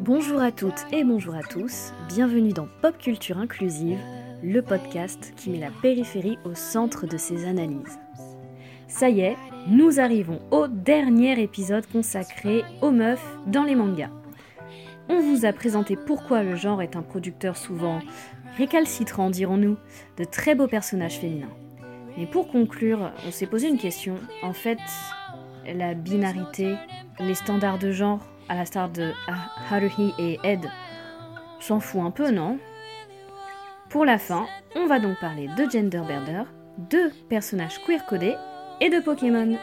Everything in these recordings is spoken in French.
Bonjour à toutes et bonjour à tous, bienvenue dans Pop Culture Inclusive, le podcast qui met la périphérie au centre de ses analyses. Ça y est, nous arrivons au dernier épisode consacré aux meufs dans les mangas. On vous a présenté pourquoi le genre est un producteur souvent récalcitrant, dirons-nous, de très beaux personnages féminins. Mais pour conclure, on s'est posé une question. En fait, la binarité, les standards de genre, à la star de Haruhi et Ed, s'en fout un peu, non? Pour la fin, on va donc parler de Genderbender, de personnages queer codés et de Pokémon.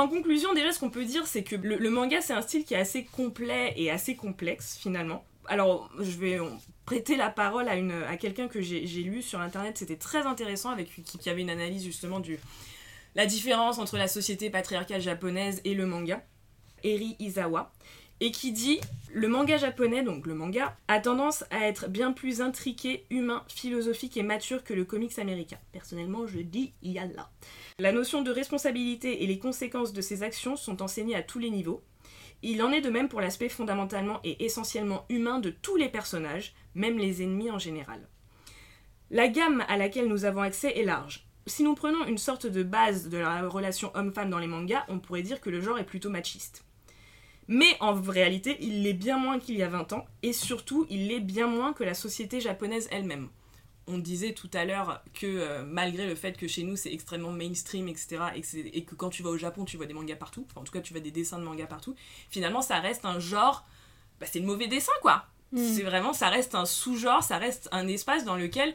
En conclusion, déjà ce qu'on peut dire, c'est que le, manga c'est un style qui est assez complet et assez complexe finalement. Alors je vais prêter la parole à, à quelqu'un que j'ai j'ai lu sur internet, c'était très intéressant, avec qui, qui avait une analyse justement du la différence entre la société patriarcale japonaise et le manga, Eri Izawa, et qui dit le manga japonais, donc le manga, a tendance à être bien plus intriqué, humain, philosophique et mature que le comics américain. Personnellement, je dis yalla. La notion de responsabilité et les conséquences de ses actions sont enseignées à tous les niveaux. Il en est de même pour l'aspect fondamentalement et essentiellement humain de tous les personnages, même les ennemis en général. La gamme à laquelle nous avons accès est large. Si nous prenons une sorte de base de la relation homme-femme dans les mangas, on pourrait dire que le genre est plutôt machiste. Mais en réalité, il l'est bien moins qu'il y a 20 ans, et surtout, il l'est bien moins que la société japonaise elle-même on disait tout à l'heure que euh, malgré le fait que chez nous c'est extrêmement mainstream, etc., et que, c'est- et que quand tu vas au Japon tu vois des mangas partout, enfin en tout cas tu vois des dessins de mangas partout, finalement ça reste un genre, bah, c'est le mauvais dessin quoi. C'est vraiment, ça reste un sous-genre, ça reste un espace dans lequel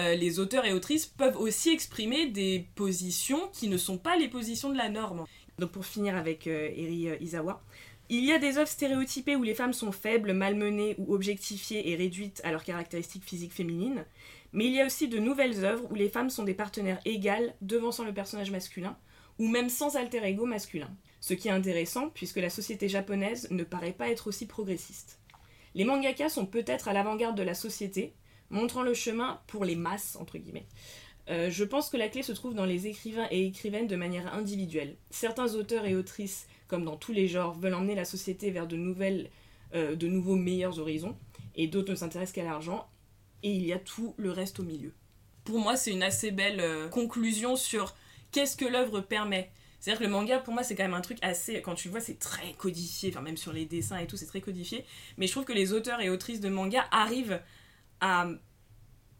euh, les auteurs et autrices peuvent aussi exprimer des positions qui ne sont pas les positions de la norme. Donc pour finir avec euh, Eri euh, Izawa, il y a des œuvres stéréotypées où les femmes sont faibles, malmenées ou objectifiées et réduites à leurs caractéristiques physiques féminines. Mais il y a aussi de nouvelles œuvres où les femmes sont des partenaires égales, devançant le personnage masculin, ou même sans alter ego masculin. Ce qui est intéressant, puisque la société japonaise ne paraît pas être aussi progressiste. Les mangakas sont peut-être à l'avant-garde de la société, montrant le chemin pour les masses, entre guillemets. Euh, je pense que la clé se trouve dans les écrivains et écrivaines de manière individuelle. Certains auteurs et autrices, comme dans tous les genres, veulent emmener la société vers de, nouvelles, euh, de nouveaux meilleurs horizons, et d'autres ne s'intéressent qu'à l'argent, et il y a tout le reste au milieu. Pour moi, c'est une assez belle euh, conclusion sur qu'est-ce que l'œuvre permet. C'est-à-dire que le manga, pour moi, c'est quand même un truc assez. Quand tu le vois, c'est très codifié, enfin, même sur les dessins et tout, c'est très codifié. Mais je trouve que les auteurs et autrices de manga arrivent à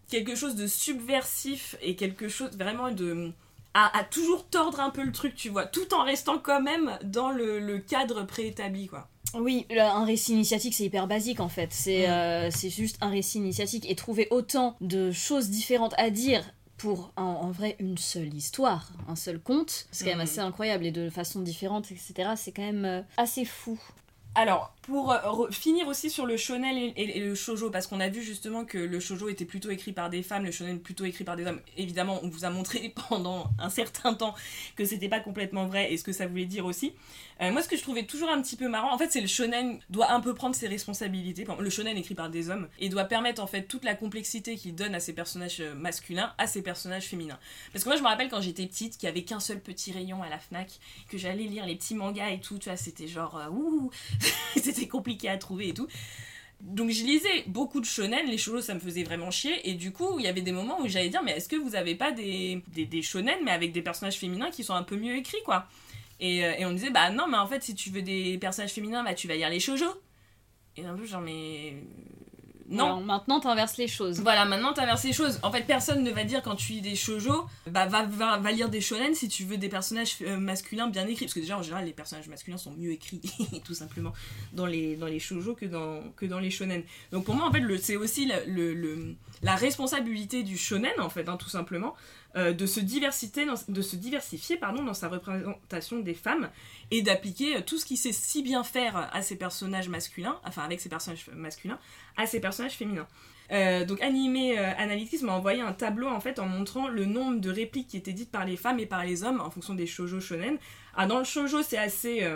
quelque chose de subversif et quelque chose vraiment de. À, à toujours tordre un peu le truc, tu vois, tout en restant quand même dans le, le cadre préétabli, quoi. Oui, un récit initiatique, c'est hyper basique en fait. C'est Mm. euh, c'est juste un récit initiatique et trouver autant de choses différentes à dire pour en, en vrai une seule histoire, un seul conte, c'est quand même Mm. assez incroyable et de façon différente, etc. C'est quand même euh, assez fou. Alors, pour euh, finir aussi sur le shonen et, le shoujo, parce qu'on a vu justement que le shoujo était plutôt écrit par des femmes, le shonen plutôt écrit par des hommes. Évidemment, on vous a montré pendant un certain temps que c'était pas complètement vrai et ce que ça voulait dire aussi. Euh, moi, ce que je trouvais toujours un petit peu marrant, en fait, c'est le shonen doit un peu prendre ses responsabilités. Le shonen écrit par des hommes et doit permettre en fait toute la complexité qu'il donne à ses personnages euh, masculins à ses personnages féminins. Parce que moi, je me rappelle quand j'étais petite, qu'il y avait qu'un seul petit rayon à la Fnac, que j'allais lire les petits mangas et tout, tu vois, c'était genre c'était compliqué à trouver et tout. Donc je lisais beaucoup de shonen, les shoujo ça me faisait vraiment chier, et du coup il y avait des moments où j'allais dire mais est-ce que vous avez pas des, des, shonen mais avec des personnages féminins qui sont un peu mieux écrits quoi? Et, euh, et on disait bah non mais en fait si tu veux des personnages féminins bah tu vas lire les shoujo. Et un peu genre mais... non. Alors, maintenant, t'inverses les choses. Voilà, maintenant t'inverses les choses. En fait, personne ne va dire quand tu lis des shoujo, bah va, va, va lire des shonen si tu veux des personnages euh, masculins bien écrits. Parce que déjà, en général, les personnages masculins sont mieux écrits, tout simplement, dans les, dans les shoujo que dans, que dans les shonen. Donc pour moi, en fait, c'est aussi le, le- le- la responsabilité du shonen, en fait, hein, tout simplement, euh, de, se diversifier pardon, dans sa représentation des femmes et d'appliquer euh, tout ce qu'il sait si bien faire à ses personnages masculins, enfin avec ses personnages masculins, à ses personnages féminins. Euh, donc Animé Analytics m'a envoyé un tableau en montrant le nombre de répliques qui étaient dites par les femmes et par les hommes en fonction des shoujo shonen. Ah, dans le shoujo c'est assez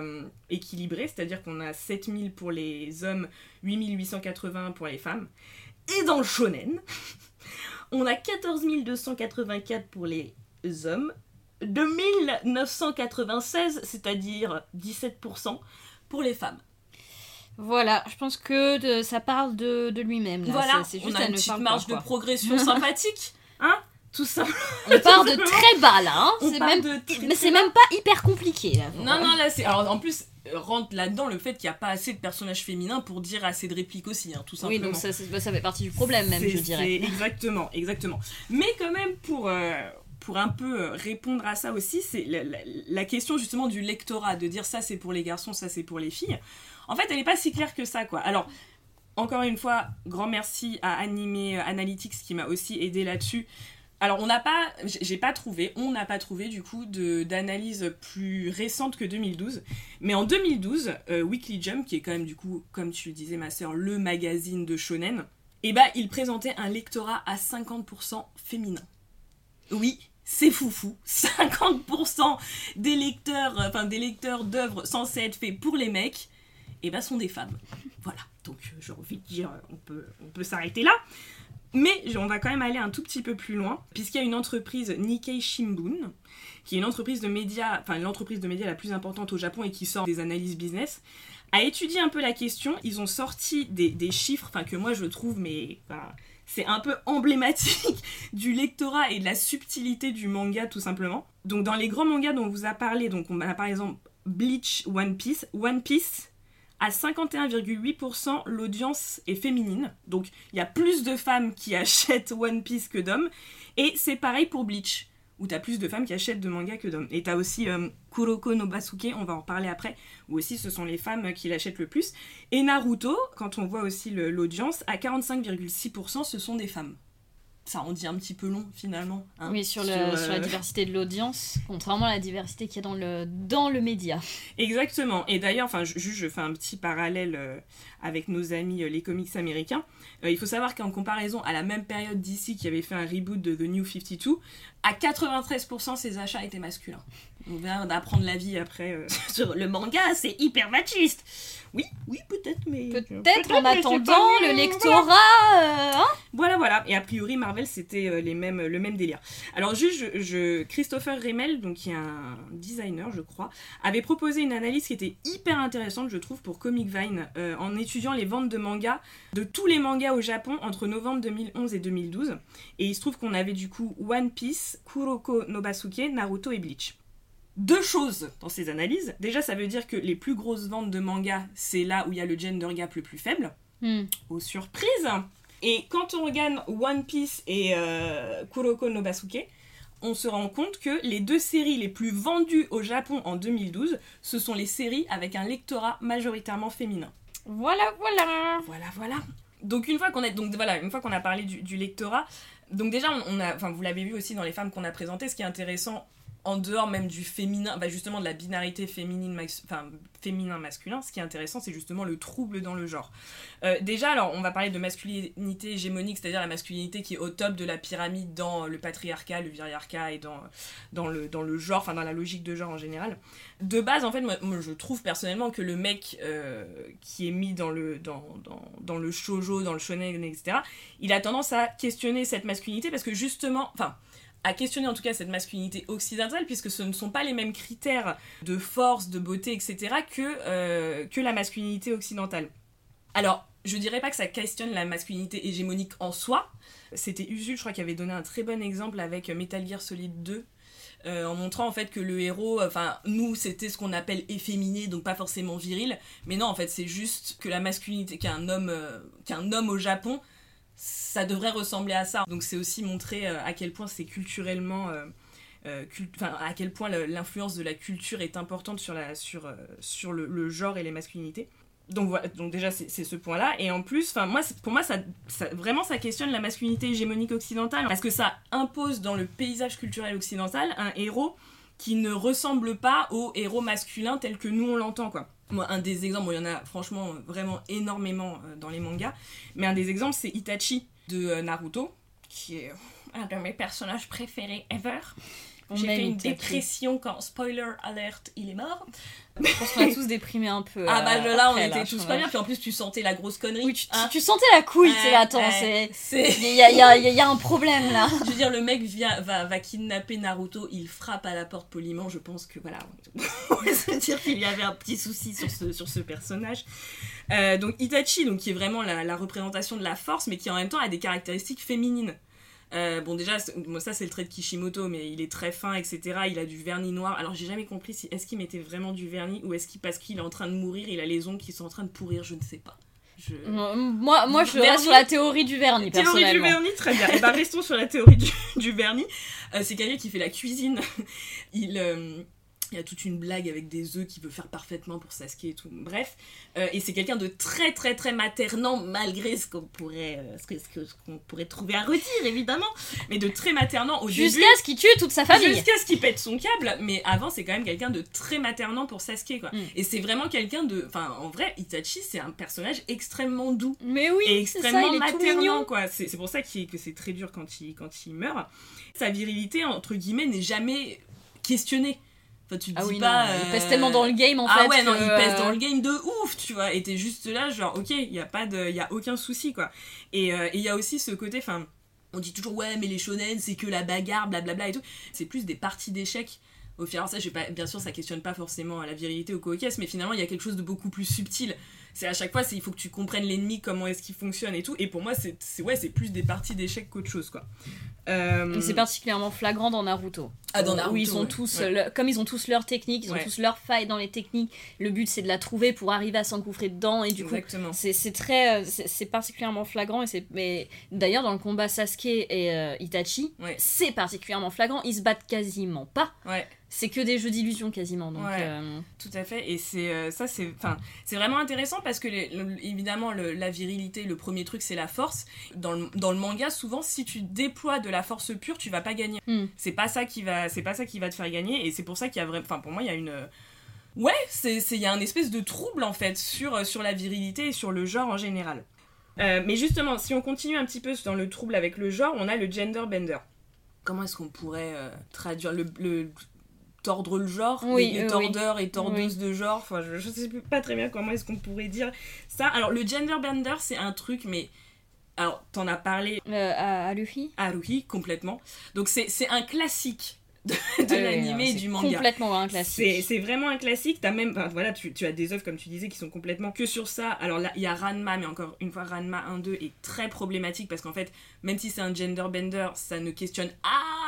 équilibré, c'est-à-dire qu'on a 7000 pour les hommes, 8880 pour les femmes. Et dans le shonen, on a 14 284 pour les hommes, 2996, c'est-à-dire 17% pour les femmes. Voilà, je pense que de- ça parle de, de lui-même. là. Voilà, C'est- c'est on juste a une ne petite marge de progression sympathique, hein Tout ça. On part de très bas là, hein. C'est même... de très, Mais très c'est bas. même pas hyper compliqué là. Non, non, là c'est. Alors en plus, rentre là-dedans le fait qu'il n'y a pas assez de personnages féminins pour dire assez de répliques aussi, hein, tout Oui, simplement. donc ça, bah, ça fait partie du problème même, je dirais. Exactement, exactement. Mais quand même, pour, euh, pour un peu euh, répondre à ça aussi, c'est la, la- la question justement du lectorat, de dire ça c'est pour les garçons, ça c'est pour les filles. En fait, elle n'est pas si claire que ça, quoi. Alors, encore une fois, grand merci à Animé Analytics qui m'a aussi aidé là-dessus. Alors, on n'a pas, j'ai pas trouvé, on n'a pas trouvé du coup d'analyse plus récente que 2012. Mais en 2012, euh, Weekly Jump, qui est quand même du coup, comme tu le disais ma sœur, le magazine de shonen, et bah il présentait un lectorat à 50% féminin. Oui, c'est foufou. 50% des lecteurs, euh, enfin des lecteurs d'œuvres censées être faits pour les mecs, et bah sont des femmes. Voilà. Donc euh, j'ai envie de dire, on peut, on peut s'arrêter là. Mais on va quand même aller un tout petit peu plus loin, puisqu'il y a une entreprise Nikkei Shimbun, qui est une entreprise de médias, enfin l'entreprise de médias la plus importante au Japon et qui sort des analyses business, a étudié un peu la question. Ils ont sorti des, chiffres, enfin que moi je trouve, mais c'est un peu emblématique du lectorat et de la subtilité du manga tout simplement. Donc dans les grands mangas dont on vous a parlé, donc on a par exemple Bleach, One Piece, One Piece à 51,8% l'audience est féminine. Donc il y a plus de femmes qui achètent One Piece que d'hommes. Et c'est pareil pour Bleach, où t'as plus de femmes qui achètent de mangas que d'hommes. Et t'as aussi euh, Kuroko no Basuke, on va en reparler après, où aussi ce sont les femmes qui l'achètent le plus. Et Naruto, quand on voit aussi l'audience, à 45,6% ce sont des femmes. Ça en dit un petit peu long finalement. hein, Oui, sur, le, euh, sur la diversité de l'audience, contrairement à la diversité qu'il y a dans le, dans le média. Exactement. Et d'ailleurs, enfin, juste, je fais un petit parallèle euh, avec nos amis euh, les comics américains. Il faut savoir qu'en comparaison à la même période d'ici qui avait fait un reboot de The New 52, à 93% ses achats étaient masculins. On vient d'apprendre la vie après euh, sur le manga, c'est hyper machiste. Oui, oui, peut-être, mais Peut-être en attendant le lectorat. euh, hein Voilà, voilà. Et a priori, Marvel, c'était euh, les mêmes, le même délire. Alors, juste, je, je- Christopher Rimmel, donc qui est un designer, je crois, avait proposé une analyse qui était hyper intéressante, je trouve, pour Comic Vine, euh, en étudiant les ventes de mangas, de tous les mangas au Japon entre novembre 2011 et 2012. Et il se trouve qu'on avait du coup One Piece, Kuroko no Basuke, Naruto et Bleach. Deux choses dans ces analyses. Déjà, ça veut dire que les plus grosses ventes de mangas, c'est là où il y a le gender gap le plus faible Hmm. aux surprises. Et quand on regarde One Piece et euh, Kuroko no Basuke, on se rend compte que les deux séries les plus vendues au Japon en 2012, ce sont les séries avec un lectorat majoritairement féminin. Voilà, voilà. Voilà, voilà. Donc une fois qu'on a, donc voilà, une fois qu'on a parlé du, du lectorat, donc déjà on, on a, enfin vous l'avez vu aussi dans les femmes qu'on a présentées, ce qui est intéressant en dehors même du féminin, bah justement de la binarité féminine, enfin féminin masculin, ce qui est intéressant c'est justement le trouble dans le genre. Euh, déjà alors on va parler de masculinité hégémonique, c'est-à-dire la masculinité qui est au top de la pyramide dans le patriarcat, le viriarcat et dans dans le dans le genre, enfin dans la logique de genre en général de base, en fait, moi, moi, je trouve personnellement que le mec euh, qui est mis dans le, dans, dans, dans le shoujo, dans le shonen, etc., il a tendance à questionner cette masculinité parce que justement, enfin, à questionner en tout cas cette masculinité occidentale puisque ce ne sont pas les mêmes critères de force, de beauté, etc., que, euh, que la masculinité occidentale. Alors, je dirais pas que ça questionne la masculinité hégémonique en soi. C'était Usul, je crois, qui avait donné un très bon exemple avec Metal Gear Solid 2 euh, en montrant en fait que le héros, enfin nous c'était ce qu'on appelle efféminé, donc pas forcément viril, mais non en fait c'est juste que la masculinité, qu'un homme, euh, qu'un homme au Japon, ça devrait ressembler à ça. Donc c'est aussi montrer euh, à quel point c'est culturellement, euh, euh, à quel point l'influence de la culture est importante sur la, sur, sur le, genre et les masculinités. Donc voilà, donc déjà c'est ce point-là. Et en plus, moi, pour moi, ça- vraiment ça questionne la masculinité hégémonique occidentale parce que ça impose dans le paysage culturel occidental un héros qui ne ressemble pas au héros masculin tel que nous on l'entend quoi. Moi, un des exemples, il y en a franchement vraiment énormément euh, dans les mangas, mais un des exemples c'est Itachi de euh, Naruto, qui est un de mes personnages préférés ever. J'ai fait une dépression quand, spoiler alert, il est mort. Je pense qu'on a tous déprimé un peu. Ah bah euh, là, on était là, tous pas bien, puis en plus tu sentais la grosse connerie. Oui, tu, tu- hein. tu sentais la couille, tu sais, attends, c'est. Il y a, il y a- il y a- il y a un problème là. Je veux dire, le mec vient, va, va kidnapper Naruto, il frappe à la porte poliment. Je pense que voilà, on se dire qu'il y avait un petit souci sur ce, sur ce personnage. Euh, donc Itachi, donc, qui est vraiment la, la représentation de la force, mais qui en même temps a des caractéristiques féminines. Euh, bon déjà, moi, ça c'est le trait de Kishimoto, mais il est très fin, etc. Il a du vernis noir. Alors j'ai jamais compris si est-ce qu'il mettait vraiment du vernis ou est-ce qu'il parce qu'il est en train de mourir, il a les ongles qui sont en train de pourrir, je ne sais pas. Je... Moi, moi je Vernis reste sur la théorie du vernis, Théorie du vernis, très bien. Et bah restons sur la théorie du, du vernis. Euh, c'est quelqu'un qui fait la cuisine. Il, euh, il y a toute une blague avec des œufs qu'il veut faire parfaitement pour Sasuke et tout. Bref. Euh, et c'est quelqu'un de très très très maternant, malgré ce qu'on pourrait, euh, ce que- qu'on pourrait trouver à redire, évidemment. Mais de très maternant au début. Jusqu'à ce qu'il tue toute sa famille. Jusqu'à ce qu'il pète son câble, mais avant c'est quand même quelqu'un de très maternant pour Sasuke quoi. Mm. Et c'est vraiment quelqu'un de, enfin en vrai Itachi c'est un personnage extrêmement doux Mais oui, et c'est ça, extrêmement il est tout maternant mignon. quoi. C'est c'est pour ça qu'il- que c'est très dur quand il, quand il meurt. Sa virilité entre guillemets n'est jamais questionnée. Enfin tu te Ah dis oui, pas. non, il euh, pèse tellement dans le game en ah fait. ouais non il pèse dans euh, le game de ouf tu vois et t'es juste là genre ok il y a pas de il y a aucun souci quoi et euh, et il y a aussi ce côté enfin on dit toujours ouais mais les shonen c'est que la bagarre blablabla et tout c'est plus des parties d'échecs au final ça je vais pas bien sûr ça questionne pas forcément la virilité au cocasse mais finalement il y a quelque chose de beaucoup plus subtil c'est à chaque fois il faut que tu comprennes l'ennemi comment est-ce qu'il fonctionne et tout et pour moi c'est ouais c'est plus des parties d'échecs qu'autre chose quoi Euh, c'est particulièrement flagrant dans Naruto. Ah, dans Où Naruto, ils ont ouais. tous, Ouais. le- comme ils ont tous leurs techniques, ils ont Ouais. tous leurs failles dans les techniques. Le but c'est de la trouver pour arriver à s'engouffrer dedans et du coup exactement c'est très, euh, c'est particulièrement flagrant et c'est, mais d'ailleurs dans le combat Sasuke et euh, Itachi, c'est particulièrement flagrant. Ils se battent quasiment pas. C'est que des jeux d'illusion quasiment. Donc euh, Tout à fait, et c'est ça, c'est enfin c'est vraiment intéressant parce que les- le- évidemment le- la virilité, le premier truc c'est la force. Dans le, dans le manga, souvent si tu déploies de la force pure, tu vas pas gagner. Hmm. C'est pas ça qui va, c'est pas ça qui va te faire gagner, et c'est pour ça qu'il y a vraiment, enfin pour moi il y a une ouais, il y a un espèce de trouble en fait sur sur la virilité et sur le genre en général. Euh, mais justement, si on continue un petit peu dans le trouble avec le genre, on a le gender bender. Comment est-ce qu'on pourrait euh, traduire le, le- tordre le genre Oui, les, les oui, tordeurs et tordeuses de genre enfin je, je sais pas très bien comment est-ce qu'on pourrait dire ça. Alors le gender bender c'est un truc mais alors t'en as parlé euh, à, à Luffy? Haruhi complètement. Donc c'est un classique de, de Ah oui, l'anime et c'est du manga Complètement un c'est classique. c'est vraiment un classique. T'as même, voilà, tu, tu as des œuvres comme tu disais qui sont complètement que sur ça. Alors là, il y a Ranma, mais encore une fois, Ranma 1-2 est très problématique parce qu'en fait, même si c'est un gender bender, ça ne questionne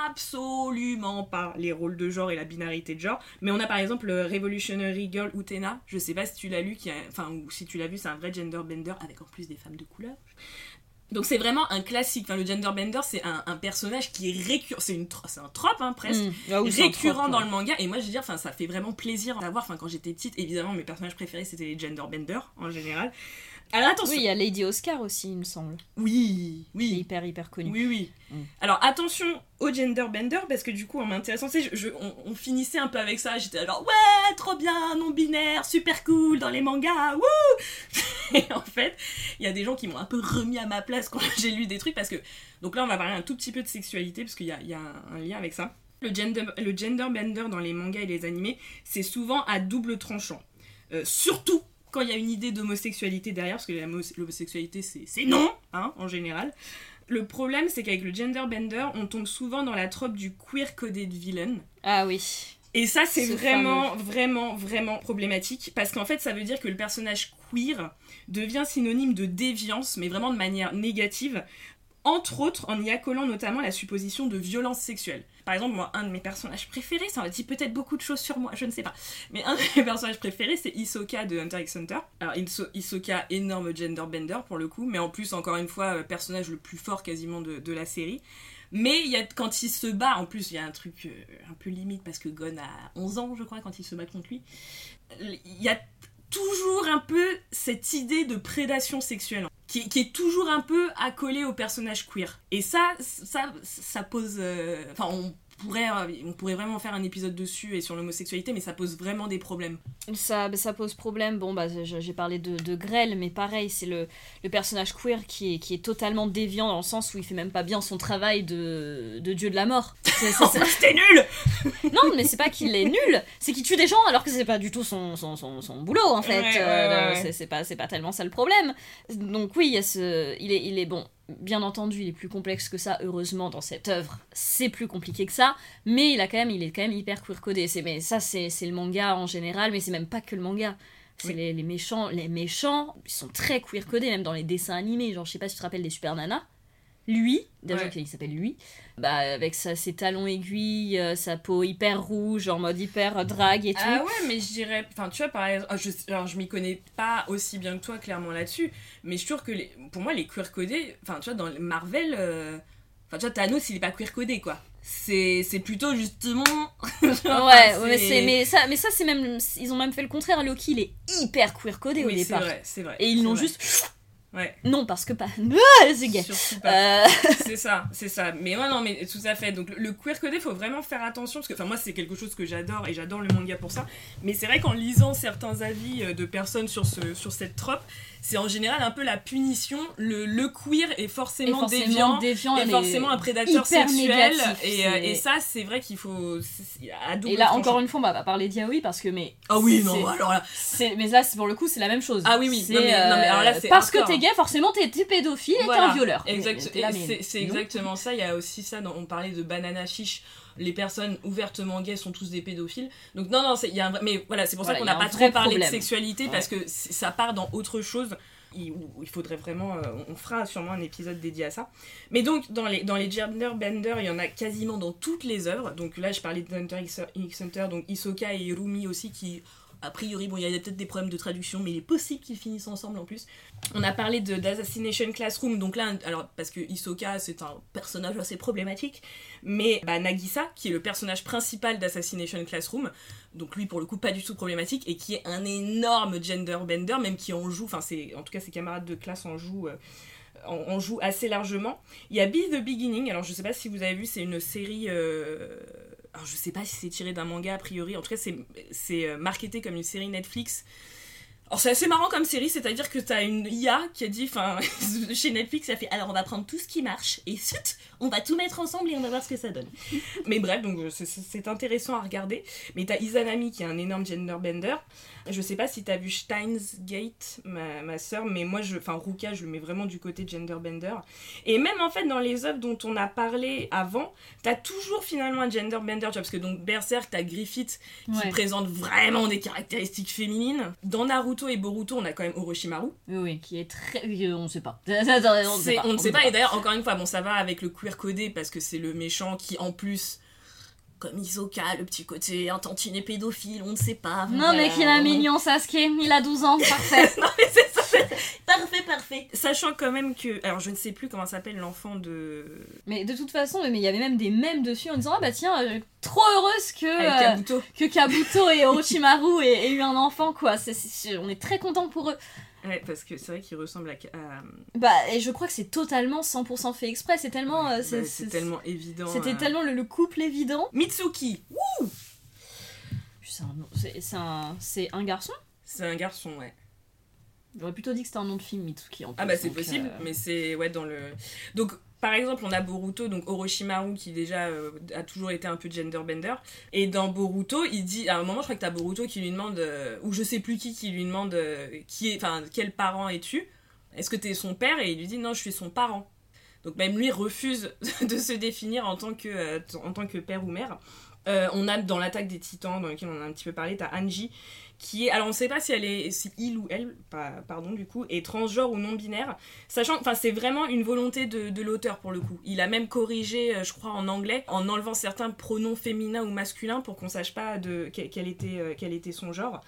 absolument pas les rôles de genre et la binarité de genre. Mais on a par exemple le Revolutionary Girl Utena. Je sais pas si tu l'as lu, qui a- enfin, ou si tu l'as vu, c'est un vrai gender bender avec en plus des femmes de couleur. Donc c'est vraiment un classique. Enfin, le gender bender, c'est un, un personnage qui est récurrent. C'est une, tro- c'est un trope hein, presque Mm. Ah oui, récurrent trope, dans ouais. le manga et moi je veux dire enfin ça fait vraiment plaisir d'avoir enfin quand j'étais petite évidemment mes personnages préférés c'était les genderbender en général alors attention Oui, il y a Lady Oscar aussi, il me semble. oui Qui est oui hyper hyper connu. oui oui Mm. alors attention au genderbender parce que du coup en m'intéressant je, je- on, on finissait un peu avec ça j'étais alors ouais trop bien non binaire super cool dans les mangas wouh et en fait il y a des gens qui m'ont un peu remis à ma place quand j'ai lu des trucs parce que donc là on va parler un tout petit peu de sexualité parce qu'il y a, il y a un, un lien avec ça le gender, le gender bender dans les mangas et les animés c'est souvent à double tranchant Euh, surtout quand il y a une idée d'homosexualité derrière parce que l'homosexualité c'est non hein, en général le problème c'est qu'avec le gender bender on tombe souvent dans la trope du queer coded villain Ah oui. et ça, c'est Ce vraiment, vraiment, vraiment problématique parce qu'en fait, ça veut dire que le personnage queer devient synonyme de déviance, mais vraiment de manière négative. Entre autres en y accolant notamment la supposition de violence sexuelle. Par exemple, moi, un de mes personnages préférés, ça dit peut-être beaucoup de choses sur moi, je ne sais pas, mais un de mes personnages préférés, c'est Hisoka de Hunter x Hunter. Alors, Iso- Hisoka, énorme gender bender pour le coup, mais en plus, encore une fois, euh, personnage le plus fort quasiment de, de la série. Mais y a, quand il se bat, en plus, il y a un truc euh, un peu limite parce que Gon a 11 ans, je crois, quand il se bat contre lui. Il y a toujours un peu cette idée de prédation sexuelle qui, qui est toujours un peu accolée au personnage queer. Et ça, ça, ça pose. euh, Enfin, on pourrait, euh, on pourrait vraiment faire un épisode dessus et sur l'homosexualité, mais ça pose vraiment des problèmes. Ça, ça pose problème. Bon, bah, j'ai parlé de, de Grell, mais pareil, c'est le, le personnage queer qui est, qui est totalement déviant dans le sens où il fait même pas bien son travail de, de dieu de la mort. C'est- nul non, mais c'est pas qu'il est nul, c'est qu'il tue des gens alors que c'est pas du tout son, son, son, son boulot en fait. Ouais, ouais, Euh, ouais, c'est- pas, tellement ça le problème. Donc, oui, est, il est bon. Bien entendu, il est plus complexe que ça, heureusement, dans cette œuvre. C'est plus compliqué que ça, mais il, a quand même, il est quand même hyper queer codé. C'est, mais ça, c'est, c'est le manga en général, mais c'est même pas que le manga. C'est Oui. les, les méchants. Les méchants, ils sont très queer codés, même dans les dessins animés. Genre, je sais pas si tu te rappelles des Super Nana. Lui, déjà Ouais. qu'il s'appelle lui, bah, avec sa, ses talons aiguilles, euh, sa peau hyper rouge, en mode hyper drague et tout. Ah ouais, mais je dirais. Enfin, tu vois, par exemple. ah, Je, alors, je m'y connais pas aussi bien que toi, clairement, là-dessus. Mais je suis sûre que les, pour moi, les queer codés. Enfin, tu vois, dans Marvel. euh, Enfin, tu vois, Thanos, il est pas queer codé, quoi. C'est c'est plutôt justement. genre, Ouais, ouais, mais, c'est- ça, mais ça c'est même, ils ont même fait le contraire. Loki, il est hyper queer codé au Oui, c'est départ. vrai, c'est vrai. Et ils c'est l'ont juste, Ouais, non parce que pas, c'est gay. Euh, c'est ça, c'est ça. Mais ouais, non, mais tout à fait. Donc le, le queer codé, faut vraiment faire attention parce que, enfin, moi, c'est quelque chose que j'adore et j'adore le manga pour ça. Mais c'est vrai qu'en lisant certains avis euh, de personnes sur ce, sur cette trope, c'est en général un peu la punition. Le, le queer est et forcément, forcément déviant. déviant, Et forcément un prédateur sexuel et, euh, et ça c'est vrai qu'il faut à Et là encore une fois, on va pas parler d'Yaoi parce que mais. ah oui non alors là mais là pour le coup c'est la même chose. Ah oui, oui. Non, mais- non, mais alors là, euh, parce que t'es gay, forcément t'es, pédophile et Voilà, t'es un violeur. Exact, c'est exactement ça. Il y a aussi ça. Dans, on parlait de banana chiche. Les personnes ouvertement gays sont tous des pédophiles. Donc non, non, c'est- il y a un vrai- mais voilà, c'est pour Voilà, ça qu'on n'a pas trop parlé problème. de sexualité parce que ça part dans autre chose. Il, il faudrait vraiment, euh, on fera sûrement un épisode dédié à ça. Mais donc dans les dans les gender bender, il y en a quasiment dans toutes les œuvres. Donc là, je parlais de Hunter x Hunter, donc Hisoka et Hirumi aussi qui a priori, bon, il y a peut-être des problèmes de traduction, mais il est possible qu'ils finissent ensemble en plus. On a parlé d'Assassination Classroom, donc là, alors parce que Hisoka c'est un personnage assez problématique, mais bah, Nagisa, qui est le personnage principal d'Assassination Classroom, donc lui pour le coup pas du tout problématique, et qui est un énorme gender bender, même qui en joue, en tout cas ses camarades de classe en jouent. euh, en, en jouent assez largement. Il y a Be the Beginning, alors je sais pas si vous avez vu, c'est une série. euh, alors je sais pas si c'est tiré d'un manga a priori, en tout cas c'est, euh, marketé comme une série Netflix. Alors c'est assez marrant comme série, c'est-à-dire que t'as une IA qui a dit, enfin, chez Netflix, ça fait alors on va prendre tout ce qui marche et zut, on va tout mettre ensemble et on va voir ce que ça donne. Mais bref, donc c'est- intéressant à regarder. Mais t'as Izanami qui est un énorme gender bender. Je sais pas si t'as vu Steins Gate, ma, ma soeur, mais moi, je, enfin Ruka, je le mets vraiment du côté gender bender. Et même en fait dans les œuvres dont on a parlé avant, t'as toujours finalement un gender bender, tu vois, parce que donc Berserk, t'as Griffith qui Ouais. présente vraiment des caractéristiques féminines. Dans Naruto et Boruto, on a quand même Orochimaru. Oui, oui, qui est très. euh, On sait pas. on ne sait pas, et d'ailleurs, encore une fois, bon, ça va avec le queer codé parce que c'est le méchant qui, en plus, comme Isoka, le petit côté un tantinet pédophile, on ne sait pas. Non, Voilà. mais qu'il a mignon Sasuke, il a 12 ans, parfait. non, mais c'est- parfait, parfait. Sachant quand même que, alors je ne sais plus comment s'appelle l'enfant de mais de toute façon, mais il y avait même des mèmes dessus en disant Ah bah tiens, euh, trop heureuse que, avec euh, Kabuto. que Kabuto et Orochimaru aient, aient eu un enfant, quoi. On est très content pour eux. Ouais, parce que c'est vrai qu'il ressemble à. à- Bah, et je crois que c'est totalement 100% fait exprès, c'est tellement. euh, c'est- tellement évident. C'était euh. tellement le, le couple évident. Mitsuki, C'est un, c'est- c'est un, c'est un garçon? C'est un garçon, ouais. J'aurais plutôt dit que c'était un nom de film, Mitsuki. En Ah plus, bah c'est possible, euh, mais c'est ouais dans le. Donc par exemple on a Boruto, donc Orochimaru qui déjà euh, a toujours été un peu genderbender, et dans Boruto il dit à un moment je crois que t'as Boruto qui lui demande euh, ou je sais plus qui qui lui demande euh, qui est enfin quel parent es-tu? Est-ce que t'es son père? Et il lui dit non je suis son parent. Donc même lui refuse de se définir en tant que en tant que père ou mère. On a dans l'attaque des titans, dans lequel on a un petit peu parlé, t'as Angie, qui est. Alors on sait pas si elle est. il ou elle, pardon du coup, est transgenre ou non binaire. Sachant enfin, c'est vraiment une volonté de, de l'auteur pour le coup. Il a même corrigé, euh, je crois, en anglais, en enlevant certains pronoms féminins ou masculins pour qu'on sache pas de était, euh, quel était son genre.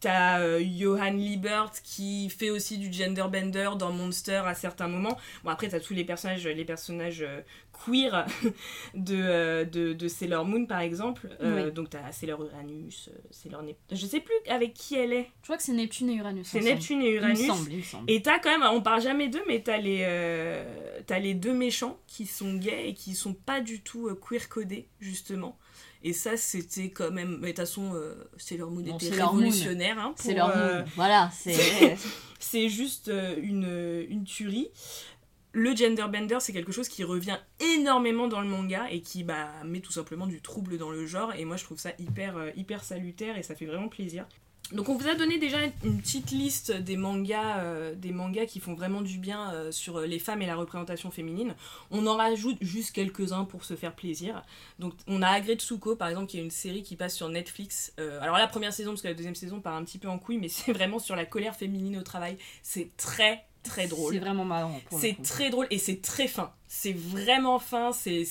T'as euh, Johan Liebert qui fait aussi du gender bender dans Monster à certains moments. Bon après t'as tous les personnages, les personnages euh, queer de, euh, de, de Sailor Moon par exemple. Oui. Donc t'as Sailor Uranus, Sailor Nep... Je sais plus avec qui elle est. Je crois que c'est Neptune et Uranus. C'est. Neptune et Il me Uranus. semble, il me semble. Et t'as quand même, on parle jamais d'eux, mais t'as les, les deux méchants qui sont gays et qui sont pas du tout queer codés, justement. Et ça, c'était quand même. Mais de toute façon, euh, Sailor Moon Bon, était Moon. révolutionnaire. hein, C'est leur euh, mood. Voilà, c'est. c'est juste euh, une, une tuerie. Le genderbender, c'est quelque chose qui revient énormément dans le manga et qui bah, met tout simplement du trouble dans le genre. Et moi, je trouve ça hyper, hyper salutaire et ça fait vraiment plaisir. Donc, on vous a donné déjà une petite liste des mangas, euh, des mangas qui font vraiment du bien euh, sur les femmes et la représentation féminine. On en rajoute juste quelques-uns pour se faire plaisir. Donc, on a Agretsuko, par exemple, qui est une série qui passe sur Netflix. Euh, alors, la première saison, parce que la deuxième saison part un petit peu en couille, mais c'est vraiment sur la colère féminine au travail. C'est très, très drôle. C'est vraiment marrant. C'est très drôle et c'est très fin. C'est vraiment fin, c'est-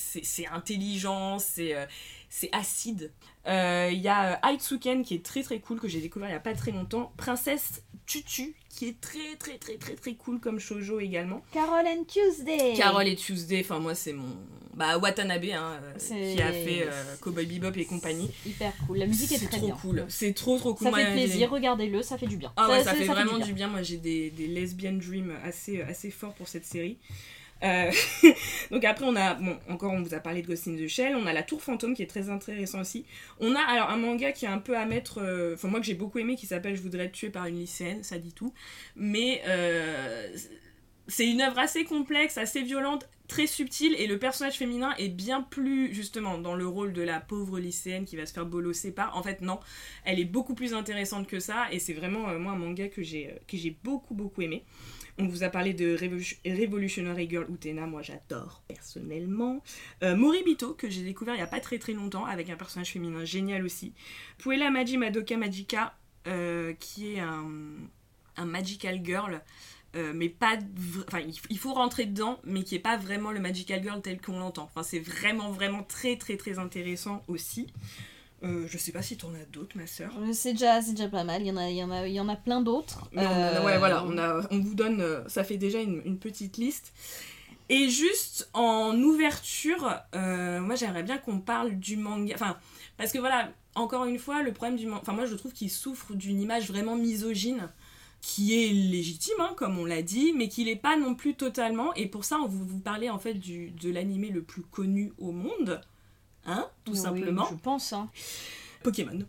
intelligent, c'est euh, c'est acide. Euh, Il y a euh, Aitsuken qui est très très cool, que j'ai découvert il y a pas très longtemps. Princesse Tutu qui est très très très très très cool comme shoujo également. Carol and Tuesday. Carol et Tuesday, enfin moi c'est mon... Bah Watanabe hein, euh, qui a fait euh, Cowboy Bebop et compagnie. Hyper cool. La musique est, C'est très trop bien. cool. C'est trop trop cool. Ça Moi, fait plaisir, regardez-le, ça fait du bien. Ah ouais, ça, fait vraiment du du bien. bien. Moi, j'ai des, des lesbian dreams assez, assez forts pour cette série. Euh, donc après, on a, encore, on vous a parlé de Ghost in the Shell. On a La Tour Fantôme qui est très intéressant aussi. On a alors un manga qui est un peu à mettre, euh, enfin moi que j'ai beaucoup aimé, qui s'appelle Je voudrais être tué par une lycéenne, ça dit tout. Mais euh, c'est une œuvre assez complexe, assez violente, très subtile, et le personnage féminin est bien plus justement dans le rôle de la pauvre lycéenne qui va se faire bolosser par. En fait, non, elle est beaucoup plus intéressante que ça, et c'est vraiment moi un manga que j'ai que j'ai beaucoup beaucoup aimé. On vous a parlé de Revolution- Revolutionary Girl Utena, moi j'adore personnellement. Euh, Moribito, que j'ai découvert il y a pas très très longtemps, avec un personnage féminin génial aussi. Puella Maji Madoka Magica, euh, qui est un, magical girl. euh, mais pas enfin il faut rentrer dedans mais qui est pas vraiment le magical girl tel qu'on l'entend enfin c'est vraiment vraiment très très très intéressant aussi Euh, je sais pas si t'en as d'autres ma sœur Euh, C'est déjà, déjà pas mal, il y en a, il y en a, il y en a plein d'autres. ouais, Euh, voilà, on, a, on vous donne, euh, ça fait déjà une, une petite liste. Et juste en ouverture, euh, moi j'aimerais bien qu'on parle du manga. Enfin, parce que voilà, encore une fois, le problème du manga. Enfin, moi je trouve qu'il souffre d'une image vraiment misogyne, qui est légitime, hein, comme on l'a dit, mais qui l'est pas non plus totalement. Et pour ça, on vous, vous parler en fait du, de l'animé le plus connu au monde, hein, tout oui, simplement, Je pense, hein. Pokémon.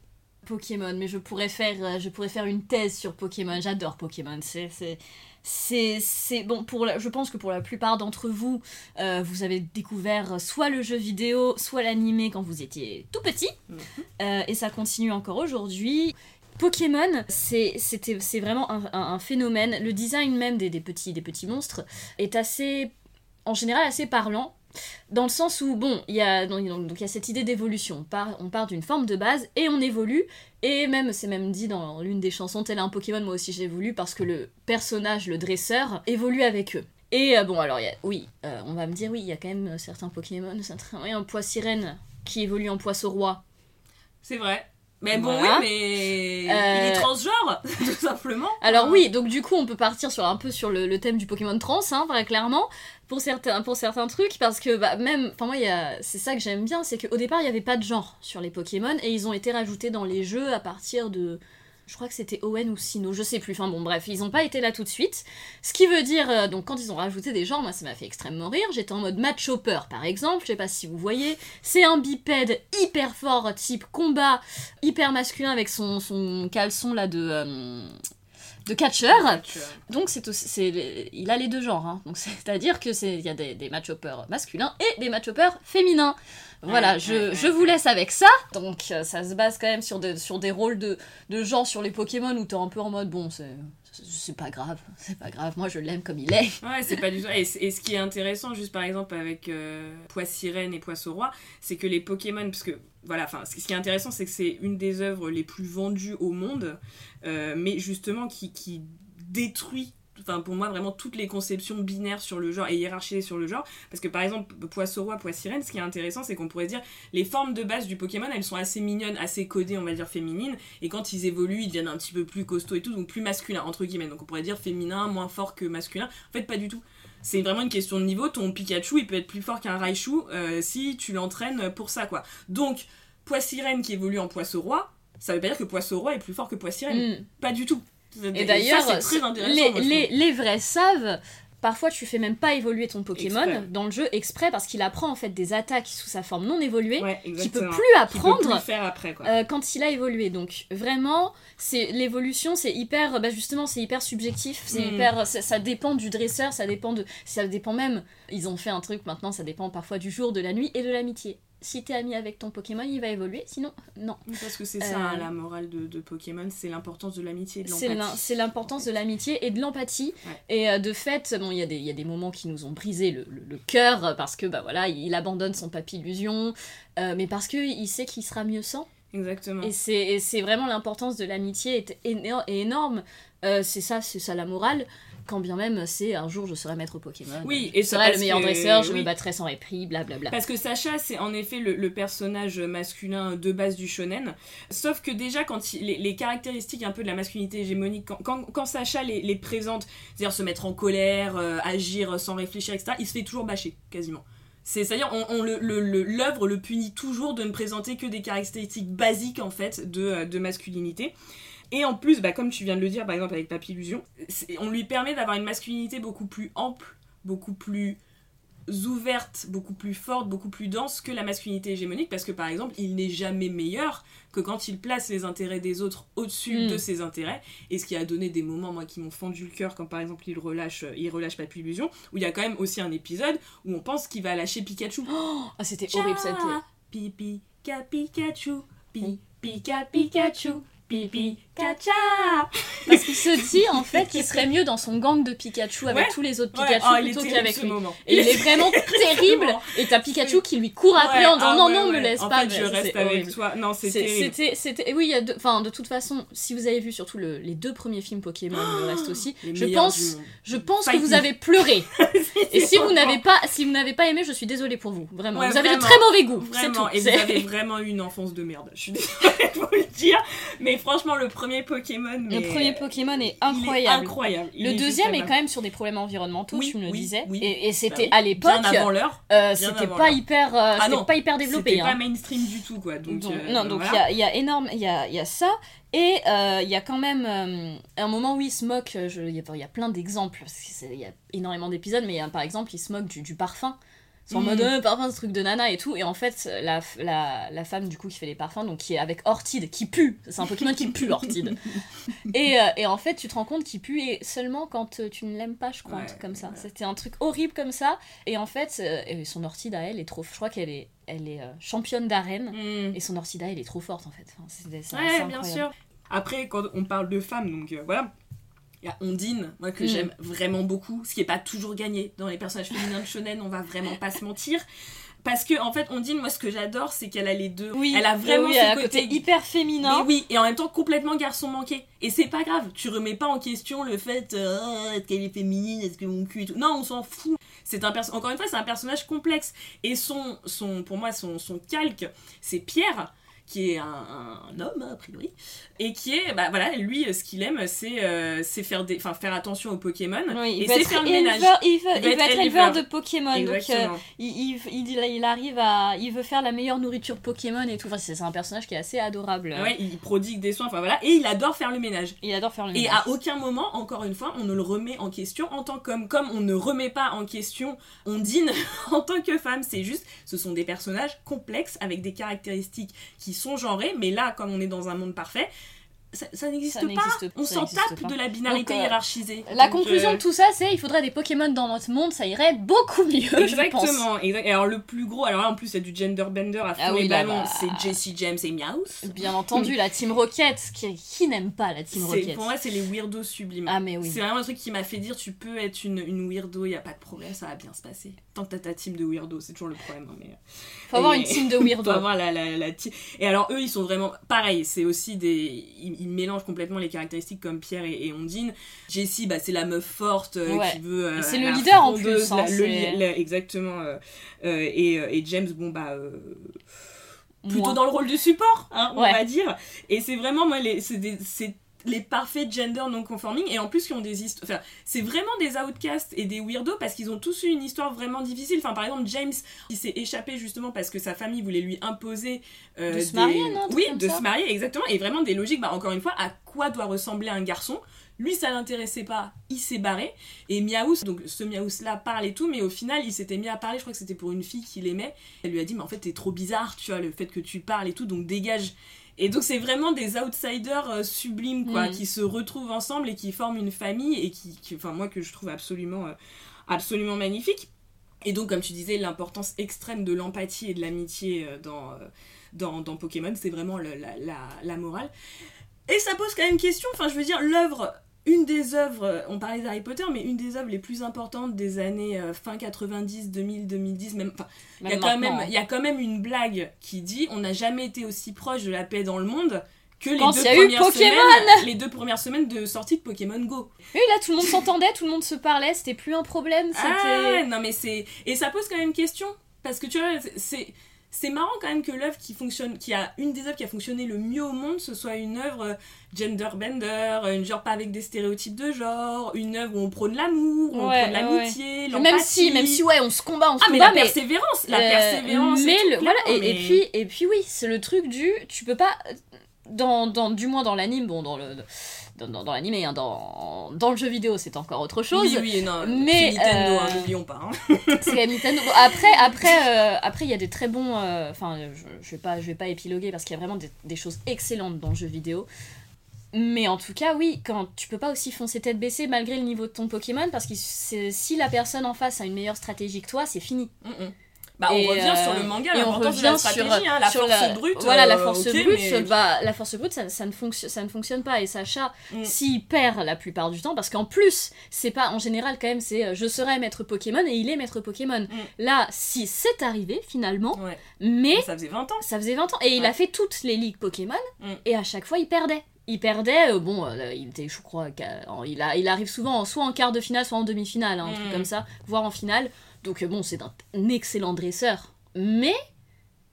Pokémon, mais je pourrais faire, euh, je pourrais faire une thèse sur Pokémon. J'adore Pokémon. C'est, c'est, c'est, c'est bon. Pour, la- je pense que pour la plupart d'entre vous, euh, vous avez découvert soit le jeu vidéo, soit l'animé quand vous étiez tout petit, Mhm. Euh, et ça continue encore aujourd'hui. Pokémon, c'est, c'était, c'est vraiment un, un- un phénomène. Le design même des, des petits, des petits monstres est assez, en général, assez parlant. Dans le sens où, bon, il y a, donc, y a cette idée d'évolution. On part, on part d'une forme de base et on évolue. Et même, c'est même dit dans l'une des chansons, tel un Pokémon, moi aussi j'évolue parce que le personnage, le dresseur, évolue avec eux. Et euh, bon, alors, il y a- oui, euh, on va me dire, oui, il y a quand même euh, certains Pokémon, certains, oui, un poids sirène qui évolue en poisson roi. C'est vrai. Mais bon, Voilà. oui, mais il Euh, est transgenre, tout simplement. Alors Hein. oui, donc du coup on peut partir sur un peu sur le, le thème du Pokémon trans, hein, très clairement, pour certains, pour certains trucs, parce que bah, même, enfin moi c'est ça que j'aime bien, c'est qu'au départ il n'y avait pas de genre sur les Pokémon et ils ont été rajoutés dans les jeux à partir de, je crois que c'était Owen ou Sino, je sais plus, enfin bon bref, ils n'ont pas été là tout de suite, ce qui veut dire, euh, donc quand ils ont rajouté des genres, moi ça m'a fait extrêmement rire, j'étais en mode Matt Chopper par exemple, je sais pas si vous voyez, c'est un bipède hyper fort, type combat, hyper masculin avec son, son caleçon là de... euh, de catcheur, donc c'est aussi, c'est, il a les deux genres, hein. donc c'est-à-dire que c'est, il y a des, des match-hoppers masculins et des match-hoppers féminins. Voilà, je, vous laisse avec ça. Donc euh, ça se base quand même sur des, sur des rôles de, de genre sur les Pokémon où t'es un peu en mode bon, c'est, c'est pas grave, c'est pas grave, moi je l'aime comme il est. Ouais, c'est pas du tout. Et, et ce qui est intéressant, juste par exemple avec euh, Poissirène et Poisson-Roi, c'est que les Pokémon, parce que voilà, enfin, ce ce qui est intéressant, c'est que c'est une des œuvres les plus vendues au monde, euh, mais justement qui, qui détruit. Enfin, pour moi, vraiment toutes les conceptions binaires sur le genre et hiérarchisées sur le genre. Parce que par exemple, Poisson-Roi, Poissirène, ce qui est intéressant, c'est qu'on pourrait dire les formes de base du Pokémon, elles sont assez mignonnes, assez codées, on va dire féminines. Et quand ils évoluent, ils deviennent un petit peu plus costauds et tout, donc plus masculins, entre guillemets. Donc on pourrait dire féminin, moins fort que masculin. En fait, pas du tout. C'est vraiment une question de niveau. Ton Pikachu, il peut être plus fort qu'un Raichu euh, si tu l'entraînes pour ça, quoi. Donc, Poissirène qui évolue en Poisson-Roi, ça veut pas dire que Poisson-Roi est plus fort que Poissirène. Mm. Pas du tout. Et d'ailleurs, les, vrais savent. Parfois, tu fais même pas évoluer ton Pokémon Exprès. dans le jeu exprès parce qu'il apprend en fait des attaques sous sa forme non évoluée Ouais, qu'il peut plus peut apprendre plus le faire après, quoi. euh, quand il a évolué. Donc vraiment, c'est l'évolution, c'est hyper, bah justement, c'est hyper subjectif. C'est Mm. hyper, ça, ça dépend du dresseur, ça dépend de, ça dépend même. Ils ont fait un truc maintenant, ça dépend parfois du jour, de la nuit et de l'amitié. Si t'es ami avec ton Pokémon, il va évoluer. Sinon, non. Parce que c'est ça, Euh, la morale de, de Pokémon, c'est l'importance de l'amitié et de l'empathie. c'est l'importance de l'amitié et de l'empathie. Ouais. Et euh, de fait, bon, il y, a des- il y a des moments qui nous ont brisé le, le- le cœur parce que bah voilà, il abandonne son papy illusion, euh, mais parce que il sait qu'il sera mieux sans. Exactement. Et c'est vraiment l'importance de l'amitié est, éno- est énorme. Euh, c'est ça, c'est ça la morale. Quand bien même, c'est un jour je serai maître Pokémon. Oui, je et ça serai le meilleur que- dresseur, je oui. me battrai sans répit, blablabla. Parce que Sacha, c'est en effet le, le personnage masculin de base du shonen. Sauf que déjà, quand il- les, les caractéristiques un peu de la masculinité hégémonique, quand, quand, quand Sacha les, les présente, c'est-à-dire se mettre en colère, euh, agir sans réfléchir, etc., il se fait toujours bâcher, quasiment. C'est- C'est-à-dire, l'œuvre le, punit toujours de ne présenter que des caractéristiques basiques, en fait, de, euh, de masculinité. Et en plus, bah, comme tu viens de le dire, par exemple, avec Papy Illusion, c'est- on lui permet d'avoir une masculinité beaucoup plus ample, beaucoup plus ouverte, beaucoup plus forte, beaucoup plus dense que la masculinité hégémonique parce que par exemple il n'est jamais meilleur que quand il place les intérêts des autres au-dessus Mm. de ses intérêts et ce qui a donné des moments moi qui m'ont fendu le cœur quand par exemple il relâche euh, il relâche Papy Illusion où il y a quand même aussi un épisode où on pense qu'il va lâcher Pikachu Ah, c'était horrible cette. Pipi ka Pikachu Pipi ka Pikachu Pipi Parce qu'il se dit en fait qu'il serait mieux dans son gang de Pikachu avec Ouais. tous les autres Ouais, Pikachu oh, est plutôt qu'avec lui. moment. Et il est vraiment terrible. Et t'as Pikachu qui lui court après Ouais, en disant ah non, non, me laisse en pas. fait je reste avec horrible. toi non c'est terrible C'était, oui, il y a deux, enfin, de toute façon, si vous avez vu surtout le- les deux premiers films Pokémon, le reste aussi, Les je pense, je pense que vous avez pleuré. Et si vous n'avez pas, si vous n'avez pas aimé, je suis désolée pour vous, vraiment. Vous avez de très mauvais goût, Vraiment, et vous avez vraiment eu une enfance de merde. Je suis désolée de vous le dire, mais franchement, le premier Pokémon. Le premier Pokémon est incroyable. Le deuxième est quand même sur des problèmes environnementaux, Oui, tu me le oui, disais. oui. Et, et c'était Bah à l'époque, Bien avant l'heure. euh, c'était pas hyper, euh, Ah non, pas hyper développé. C'était hein. pas mainstream du tout, quoi. Donc, Donc, euh, non, donc il voilà. y, a, il y a énorme, il y a, il y a ça. Et euh, il y a quand même euh, un moment où il se moque, euh, il y, a- plein d'exemples, il y a énormément d'épisodes, mais il y a, par exemple, il se moque du, du parfum. C'est en Mm. mode euh, parfum, ce truc de nana et tout. Et en fait, la, la, la femme du coup qui fait les parfums, donc qui est avec Ortide, qui pue. C'est un Pokémon qui pue, Ortide. et, euh, et en fait, tu te rends compte qu'il pue et seulement quand euh, tu ne l'aimes pas, je crois, un Ouais, truc comme ça. ouais. C'était un truc horrible comme ça. Et en fait, euh, son Ortide à elle est trop. Je crois qu'elle est, elle est championne d'arène. Mm. Et son Ortida, elle est trop forte en fait. Enfin, c'est- Ouais, bien sûr. Après, quand on parle de femmes, donc voilà. Il y a Ondine, moi que Mm. j'aime vraiment beaucoup, ce qui est pas toujours gagné dans les personnages féminins de shonen, on va vraiment pas se mentir. Parce que en fait, Ondine, moi ce que j'adore, c'est qu'elle a les deux. Oui, elle a vraiment oui, ce côté, côté hyper féminin. Mais oui, et en même temps complètement garçon manqué. Et c'est pas grave, tu remets pas en question le fait euh, est-ce qu'elle est féminine, est-ce que mon cul et tout. Non, on s'en fout. C'est un encore une fois, c'est un personnage complexe. Et son, son pour moi, son, son calque, c'est Pierre qui est un, un homme a priori et qui est bah voilà lui ce qu'il aime c'est euh, c'est faire des enfin faire attention aux Pokémon Oui, et c'est faire le ménage il veut, Il il veut être éleveur de Pokémon. Donc, euh, il, il, il, arrive à. Il veut faire la meilleure nourriture Pokémon et tout. Enfin, c'est un personnage qui est assez adorable. ouais il prodigue des soins enfin voilà et il adore faire le ménage Il adore faire le Et à aucun moment, encore une fois, on ne le remet en question en tant qu'homme. Comme on ne remet pas en question Ondine en tant que femme. C'est juste, ce sont des personnages complexes avec des caractéristiques qui sont genrées. Mais là, comme on est dans un monde parfait, ça, ça n'existe pas. On s'en tape pas. de la binarité Donc, euh, hiérarchisée. La Donc, conclusion euh, de tout ça, c'est il faudrait des Pokémon dans notre monde, ça irait beaucoup mieux, je pense. Exactement, exact. Et alors le plus gros, alors là en plus il y a du gender bender à fond Ah oui, les là, ballons, bah. c'est Jessie James et Meowth. Bien entendu, la Team Rocket, qui, qui n'aime pas la Team Rocket Pour moi, c'est les weirdos sublimes. Ah mais oui. C'est vraiment un truc qui m'a fait dire tu peux être une, une weirdo, y a pas de problème, ça va bien se passer. Tant que t'as ta team de weirdos, c'est toujours le problème. hein, mais... Faut avoir une team de Faut weirdo. avoir la, la, la team. Et alors, eux, ils sont vraiment pareil. C'est aussi des. Ils, ils mélangent complètement les caractéristiques comme Pierre et, et Ondine. Jessie, bah, c'est la meuf forte euh, Ouais. qui veut. euh, c'est le leader, en plus, hein, la- le la- exactement. euh, et, et James, bon, bah. plutôt Moins. dans le rôle du support, hein, on Ouais. va dire. Et c'est vraiment, moi, c'est les parfaits gender non conforming et en plus qui ont des histoires enfin c'est vraiment des outcasts et des weirdos parce qu'ils ont tous eu une histoire vraiment difficile. Enfin par exemple James il s'est échappé justement parce que sa famille voulait lui imposer euh, De se des- marier, non, oui de ça. se marier exactement. Et vraiment des logiques bah encore une fois à quoi doit ressembler un garçon? Lui ça l'intéressait pas il s'est barré. Et Miaous donc ce Miaous là parle et tout mais au final il s'était mis à parler je crois que c'était pour une fille qu'il aimait. Elle lui a dit mais en fait t'es trop bizarre tu vois le fait que tu parles et tout donc dégage et donc c'est vraiment des outsiders euh, sublimes quoi Mm. qui se retrouvent ensemble et qui forment une famille et qui, qui- enfin moi que je trouve absolument euh, absolument magnifique et donc comme tu disais l'importance extrême de l'empathie et de l'amitié euh, dans, dans dans Pokémon c'est vraiment le- la, la, la morale et ça pose quand même question enfin je veux dire l'œuvre une des œuvres, on parlait d'Harry Potter, mais une des œuvres les plus importantes des années euh, fin 90, 2000, 2010, même, enfin, il y, a quand même, hein. y a quand même une blague qui dit on n'a jamais été aussi proche de la paix dans le monde que les Quand deux, premières semaines, les deux premières semaines de sortie de Pokémon Go. Oui, là, tout le monde s'entendait, tout le monde se parlait, c'était plus un problème, Ah, non mais c'est... Et ça pose quand même question, parce que tu vois, c'est... C'est marrant quand même que l'œuvre qui fonctionne, qui a une des œuvres qui a fonctionné le mieux au monde, ce soit une œuvre euh, genderbender, une genre pas avec des stéréotypes de genre, une œuvre où on prône l'amour, où on Ouais, prône l'amitié, l'empathie. même si, même si, ouais, on se combat, on se Ah mais la persévérance, la Euh, persévérance. et mais le- voilà et, puis et puis oui c'est le truc du tu peux pas dans, dans du moins dans l'anime bon dans le dans, dans, dans l'anime hein, dans, dans le jeu vidéo c'est encore autre chose Oui, oui, non, mais, Nintendo, euh, hein, n'oublions pas. hein. c'est Nintendo. Après après euh, après il y a des très bons euh, enfin je, je vais pas je vais pas épiloguer parce qu'il y a vraiment des, des choses excellentes dans le jeu vidéo mais en tout cas, oui, quand tu peux pas aussi foncer tête baissée malgré le niveau de ton Pokémon, parce que si la personne en face a une meilleure stratégie que toi, c'est fini. Mm, mm. Bah, on revient euh, sur le manga, et on la revient sur, hein, la sur force la- brute. Voilà, la euh, force brute, mais- bah, la force brute, ça, ça ne fonctionne, ça ne fonctionne pas. Et Sacha, Mm. s'il perd la plupart du temps, parce qu'en plus, c'est pas en général quand même, c'est euh, je serai maître Pokémon et il est maître Pokémon. Mm. Là, si c'est arrivé finalement, Ouais. mais Ça faisait 20 ans. ça faisait 20 ans et il a fait toutes les ligues Pokémon Mm. et à chaque fois il perdait. Il perdait, euh, bon, euh, il était, je crois, il, a, il arrive souvent en- soit en quart de finale, soit en demi-finale, hein, un truc Mm. comme ça, voire en finale. Donc bon, c'est un, excellent dresseur, mais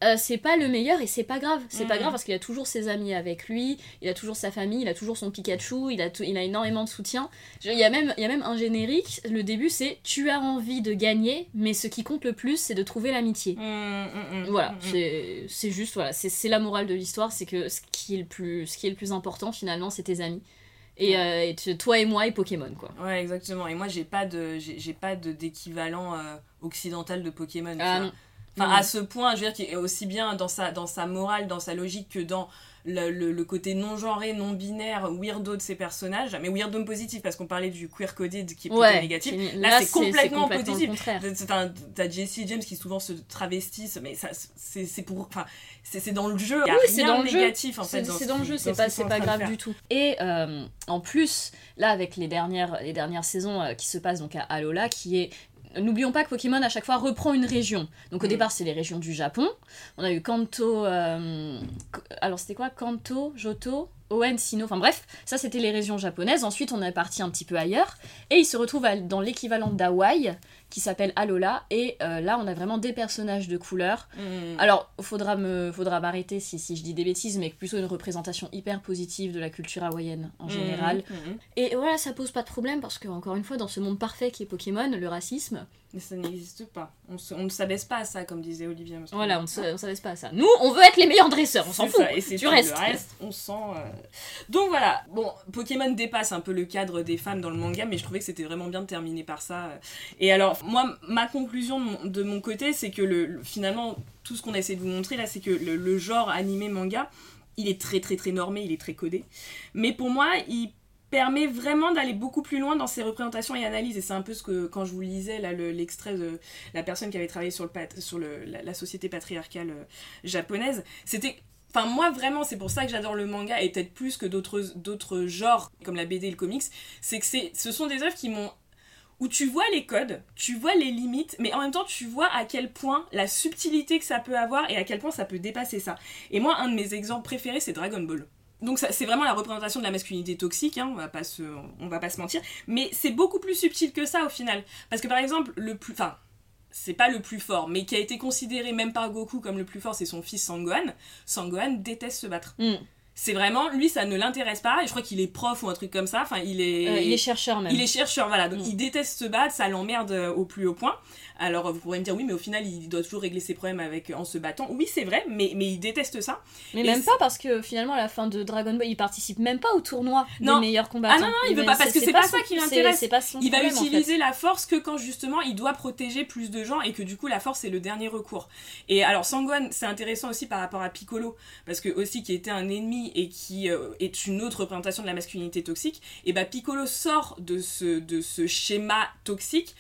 euh, c'est pas le meilleur et c'est pas grave. C'est pas Mm. grave parce qu'il a toujours ses amis avec lui, il a toujours sa famille, il a toujours son Pikachu, il a, tout- il a énormément de soutien. Il y, a même, il y a même un générique, le début c'est tu as envie de gagner, mais ce qui compte le plus c'est de trouver l'amitié. Mm, mm, mm, Voilà, c'est juste, voilà, c'est c'est la morale de l'histoire, c'est que ce qui, est le plus, ce qui est le plus important finalement, c'est tes amis. Et, euh, et tu- toi et moi et Pokémon, quoi. Ouais, exactement. Et moi, j'ai pas de, j'ai pas de d'équivalent euh, occidental de Pokémon. tu Ah vois. Enfin, Non. à ce point, je veux dire, qu'il est aussi bien dans sa, dans sa morale, dans sa logique que dans le, le- le côté non genré, non binaire, weirdo de ses personnages. Mais weirdo positif, parce qu'on parlait du queer coded qui est plutôt Ouais, négatif. Là, c'est complètement complètement positif. t'as Jessie James qui souvent se travestissent, mais ça, c'est c'est pour, enfin, c'est c'est dans le jeu. Il y a Oui, c'est dans le jeu. négatif en fait. C'est dans ce le jeu, c'est ce pas, en pas grave du tout. Et euh, en plus, là, avec les dernières, les dernières saisons euh, qui se passent donc à Alola, qui est. N'oublions pas que Pokémon à chaque fois reprend une région. Donc au Mm. départ, c'est les régions du Japon. On a eu Kanto. euh, alors c'était quoi? Kanto, Johto, Oen, Sino. Enfin bref, ça c'était les régions japonaises. Ensuite, on est parti un petit peu ailleurs. Et il se retrouve à- dans l'équivalent d'Hawaï, qui s'appelle Alola. Et euh, là, on a vraiment des personnages de couleur. Mm. Alors, faudra me, faudra m'arrêter si, si je dis des bêtises, mais plutôt une représentation hyper positive de la culture hawaïenne en général. Mhm, mhm. Et voilà, ça pose pas de problème parce que, encore une fois, dans ce monde parfait qui est Pokémon, le racisme, Mais ça n'existe pas. On, se- on ne s'abaisse pas à ça, comme disait Olivier. Moscou. voilà, on ne s'abaisse pas à ça. Nous, on veut être les meilleurs dresseurs, on s'en fout. ça, et c'est. Le reste, on sent. euh. Donc voilà. Bon, Pokémon dépasse un peu le cadre des femmes dans le manga, mais je trouvais que c'était vraiment bien de terminer par ça. Et alors, moi, ma conclusion de mon, de mon côté, c'est que le, le- finalement, tout ce qu'on a essayé de vous montrer là, c'est que le, le genre animé manga il est très très très normé, il est très codé. Mais pour moi, il permet vraiment d'aller beaucoup plus loin dans ses représentations et analyses. Et c'est un peu ce que, quand je vous lisais l'extrait de la personne qui avait travaillé sur, le, sur la, la société patriarcale euh, japonaise, c'était... Enfin, moi, vraiment, c'est pour ça que j'adore le manga, et peut-être plus que d'autres genres, comme la BD et le comics, c'est que ce sont des œuvres qui m'ont où tu vois les codes, tu vois les limites, mais en même temps tu vois à quel point la subtilité que ça peut avoir et à quel point ça peut dépasser ça. Et moi, un de mes exemples préférés, c'est Dragon Ball. Donc c'est vraiment la représentation de la masculinité toxique, hein, on, va pas se, on va pas se mentir, mais c'est beaucoup plus subtil que ça au final. Parce que par exemple, le plus... Enfin, c'est pas le plus fort, mais qui a été considéré même par Goku comme le plus fort, c'est son fils Sangohan. Sangohan déteste se battre. Mm. C'est vraiment, lui, ça ne l'intéresse pas, et je crois qu'il est prof ou un truc comme ça, enfin il est... Euh, il est chercheur même. Il est chercheur, voilà. Donc Mm. il déteste se battre, ça l'emmerde euh, au plus haut point. Alors vous pourrez me dire oui, mais au final il doit toujours régler ses problèmes avec en se battant. Oui, c'est vrai, mais, mais il déteste ça. Mais Et même pas parce que finalement à la fin de Dragon Ball, il participe même pas au tournoi Non. des meilleurs combattants. Ah non, non, il veut pas, parce que c'est pas ça son- qui l'intéresse. C'est pas son Il va problème, en fait. utiliser la force que quand justement il doit protéger plus de gens et que du coup la force c'est le dernier recours. Et alors Sangohan, c'est intéressant aussi par rapport à Piccolo, parce que aussi qui était un ennemi et qui euh, est une autre représentation de la masculinité toxique, et bah Piccolo sort de ce, de ce schéma toxique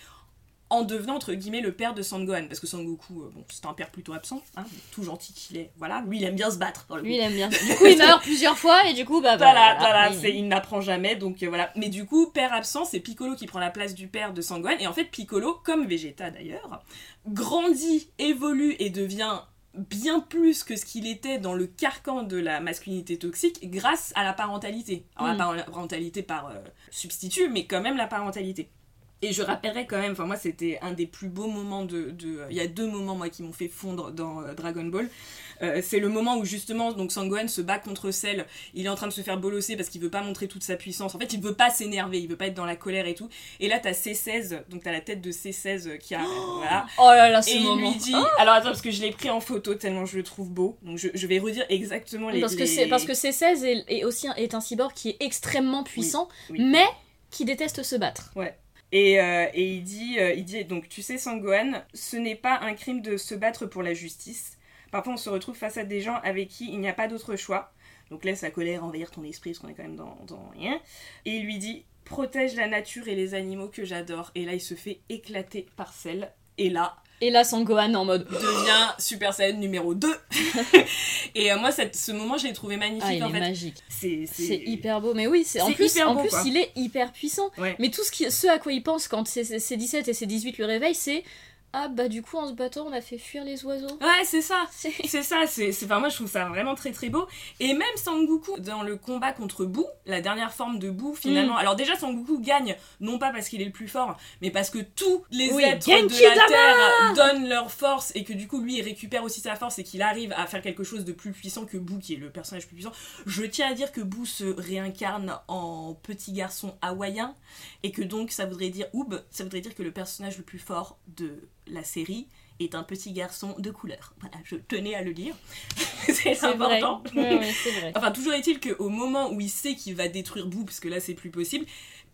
en devenant entre guillemets le père de Sangohan parce que Sangoku euh, bon c'est un père plutôt absent hein, tout gentil qu'il est voilà lui il aime bien se battre le. Lui il aime bien. Du coup il meurt plusieurs fois et du coup bah, bah, Voilà, voilà, il n'apprend jamais, donc euh, voilà. Mais du coup, père absent, c'est Piccolo qui prend la place du père de Sangohan. Et en fait, Piccolo, comme Vegeta d'ailleurs, grandit, évolue et devient bien plus que ce qu'il était dans le carcan de la masculinité toxique grâce à la parentalité. Alors Mm. la par- parentalité par euh, substitut, mais quand même la parentalité. Et je rappellerai quand même, enfin moi c'était un des plus beaux moments de... de- Il y a deux moments moi qui m'ont fait fondre dans euh, Dragon Ball. Euh, c'est le moment où justement donc Sangohan se bat contre Cell, il est en train de se faire bolosser parce qu'il veut pas montrer toute sa puissance. En fait, il veut pas s'énerver, il veut pas être dans la colère et tout. Et là t'as C16, donc t'as la tête de C16 qui a... voilà. Oh là là Et ce il moment. lui dit... Alors attends, parce que je l'ai pris en photo tellement je le trouve beau. Donc je, je vais redire exactement les... parce que les- c'est parce que C16 est, est aussi un, est un cyborg qui est extrêmement puissant oui. mais qui déteste se battre. Et, euh, et il dit, euh, il dit, donc tu sais Sangohan, ce n'est pas un crime de se battre pour la justice. Parfois on se retrouve face à des gens avec qui il n'y a pas d'autre choix. Donc laisse la colère envahir ton esprit parce qu'on est quand même dans, dans rien. Et il lui dit, protège la nature et les animaux que j'adore. Et là il se fait éclater par celle. Et là, Et là Sangohan est en mode devient Super Saiyan numéro 2. et euh, moi, cette, ce moment, je l'ai trouvé magnifique ah il en est fait. magique. C'est C'est hyper beau, mais oui, c'est en plus, en beau, plus quoi. il est hyper puissant. Ouais. Mais tout ce, qui, ce à quoi il pense quand c'est c'est 17 et c'est 18 le réveil, c'est ah bah du coup en se battant on a fait fuir les oiseaux. Ouais, c'est ça. C'est- ça, c'est, enfin, moi je trouve ça vraiment très très beau. Et même Sangoku, dans le combat contre Boo, la dernière forme de Boo finalement. Mm. Alors déjà Sangoku gagne, non pas parce qu'il est le plus fort, mais parce que tous les Oui, êtres Genki de la Terre donnent leur force et que du coup lui il récupère aussi sa force et qu'il arrive à faire quelque chose de plus puissant que Boo, qui est le personnage plus puissant. Je tiens à dire que Boo se réincarne en petit garçon hawaïen et que donc ça voudrait dire Oob, ça voudrait dire que le personnage le plus fort de la série est un petit garçon de couleur. Voilà, je tenais à le dire. c'est C'est vrai. important. Ouais, vrai. Enfin, toujours est-il qu'au moment où il sait qu'il va détruire Boo, parce que là c'est plus possible,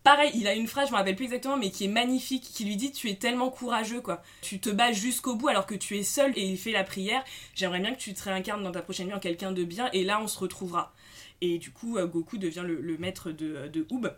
pareil, il a une phrase, je me rappelle plus exactement, mais qui est magnifique, qui lui dit Tu es tellement courageux, quoi. Tu te bats jusqu'au bout alors que tu es seul et il fait la prière. J'aimerais bien que tu te réincarnes dans ta prochaine vie en quelqu'un de bien et là on se retrouvera. Et du coup, euh, Goku devient le, le maître de, de Oob.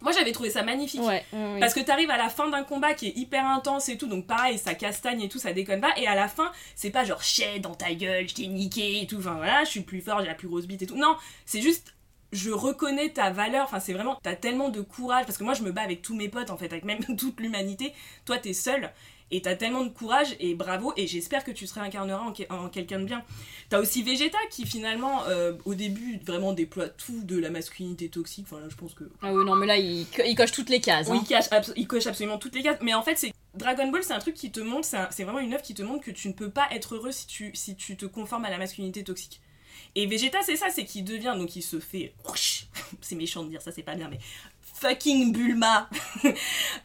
Moi j'avais trouvé ça magnifique. Ouais, ouais, ouais. Parce que t'arrives à la fin d'un combat qui est hyper intense et tout, donc pareil, ça castagne et tout, ça déconne pas. Et à la fin, c'est pas genre chais dans ta gueule, je t'ai niqué et tout, enfin voilà, je suis le plus fort, j'ai la plus grosse bite et tout. Non, c'est juste, je reconnais ta valeur, enfin c'est vraiment, t'as tellement de courage, parce que moi je me bats avec tous mes potes en fait, avec même toute l'humanité. Toi t'es seul. Et t'as tellement de courage et bravo et j'espère que tu te réincarneras en, que- en quelqu'un de bien. T'as aussi Vegeta qui finalement euh, au début vraiment déploie tout de la masculinité toxique. Enfin là je pense que Ah oui, non, mais là, il, co- il coche toutes les cases. oui, hein. il, cache il coche absolument toutes les cases. Mais en fait, c'est Dragon Ball, c'est un truc qui te montre, c'est vraiment une œuvre qui te montre que tu ne peux pas être heureux si tu, si tu te conformes à la masculinité toxique. Et Vegeta, c'est ça, c'est qu'il devient, donc il se fait. C'est méchant de dire ça, c'est pas bien, mais. Fucking Bulma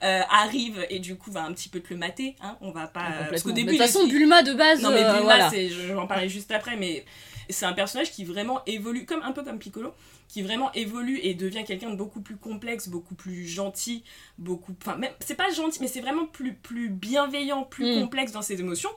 euh, arrive et du coup va un petit peu te le mater. Hein, on va pas. Parce qu'au début, de toute façon, Bulma de base, non mais euh, Bulma, voilà. c'est, je, je vais en parler juste après, mais c'est un personnage qui vraiment évolue, comme un peu comme Piccolo, qui vraiment évolue et devient quelqu'un de beaucoup plus complexe, beaucoup plus gentil, beaucoup, enfin même, c'est pas gentil, mais c'est vraiment plus plus bienveillant, plus Mm. complexe dans ses émotions.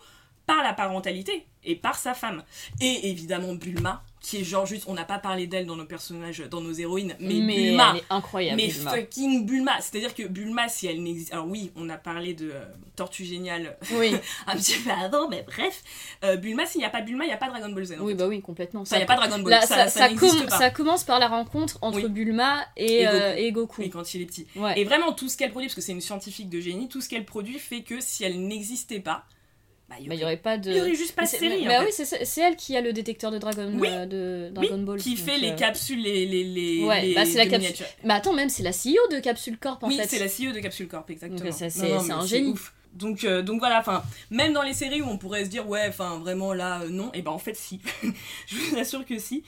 Par la parentalité et par sa femme. Et évidemment Bulma, qui est genre juste, on n'a pas parlé d'elle dans nos personnages, dans nos héroïnes, mais, Bulma, elle est incroyable. mais Bulma. fucking Bulma. C'est-à-dire que Bulma, si elle n'existe... Alors oui, on a parlé de euh, Tortue Géniale Oui, un petit peu avant, mais bref. Euh, Bulma, s'il n'y a pas Bulma, il n'y a pas Dragon Ball Z. en oui, fait. bah oui, complètement. Enfin, il n'y a pas Dragon Ball, Là, ça, ça, ça ça n'existe com- pas. ça commence par la rencontre entre Oui. Bulma et, Et euh, Goku. et Goku. Oui, quand il est petit. Ouais. Et vraiment, tout ce qu'elle produit, parce que c'est une scientifique de génie, tout ce qu'elle produit fait que si elle n'existait pas, bah, il y Bah, aurait, pas de. il y aurait juste pas de Mais série. en Bah oui, c'est elle qui a le détecteur de Dragon, Oui. euh, de Oui, Dragon Ball. qui fait les euh, capsules, les, les, les, Ouais, les bah, c'est la capsule-. Mais attends, même c'est la CEO de Capsule Corp en oui, fait. c'est la CEO de Capsule Corp, exactement. C'est- mais un génie. ouf. Donc, euh, donc voilà, enfin, même dans les séries où on pourrait se dire, ouais, enfin, vraiment là, euh, non, et ben en fait, si. Je vous assure que si.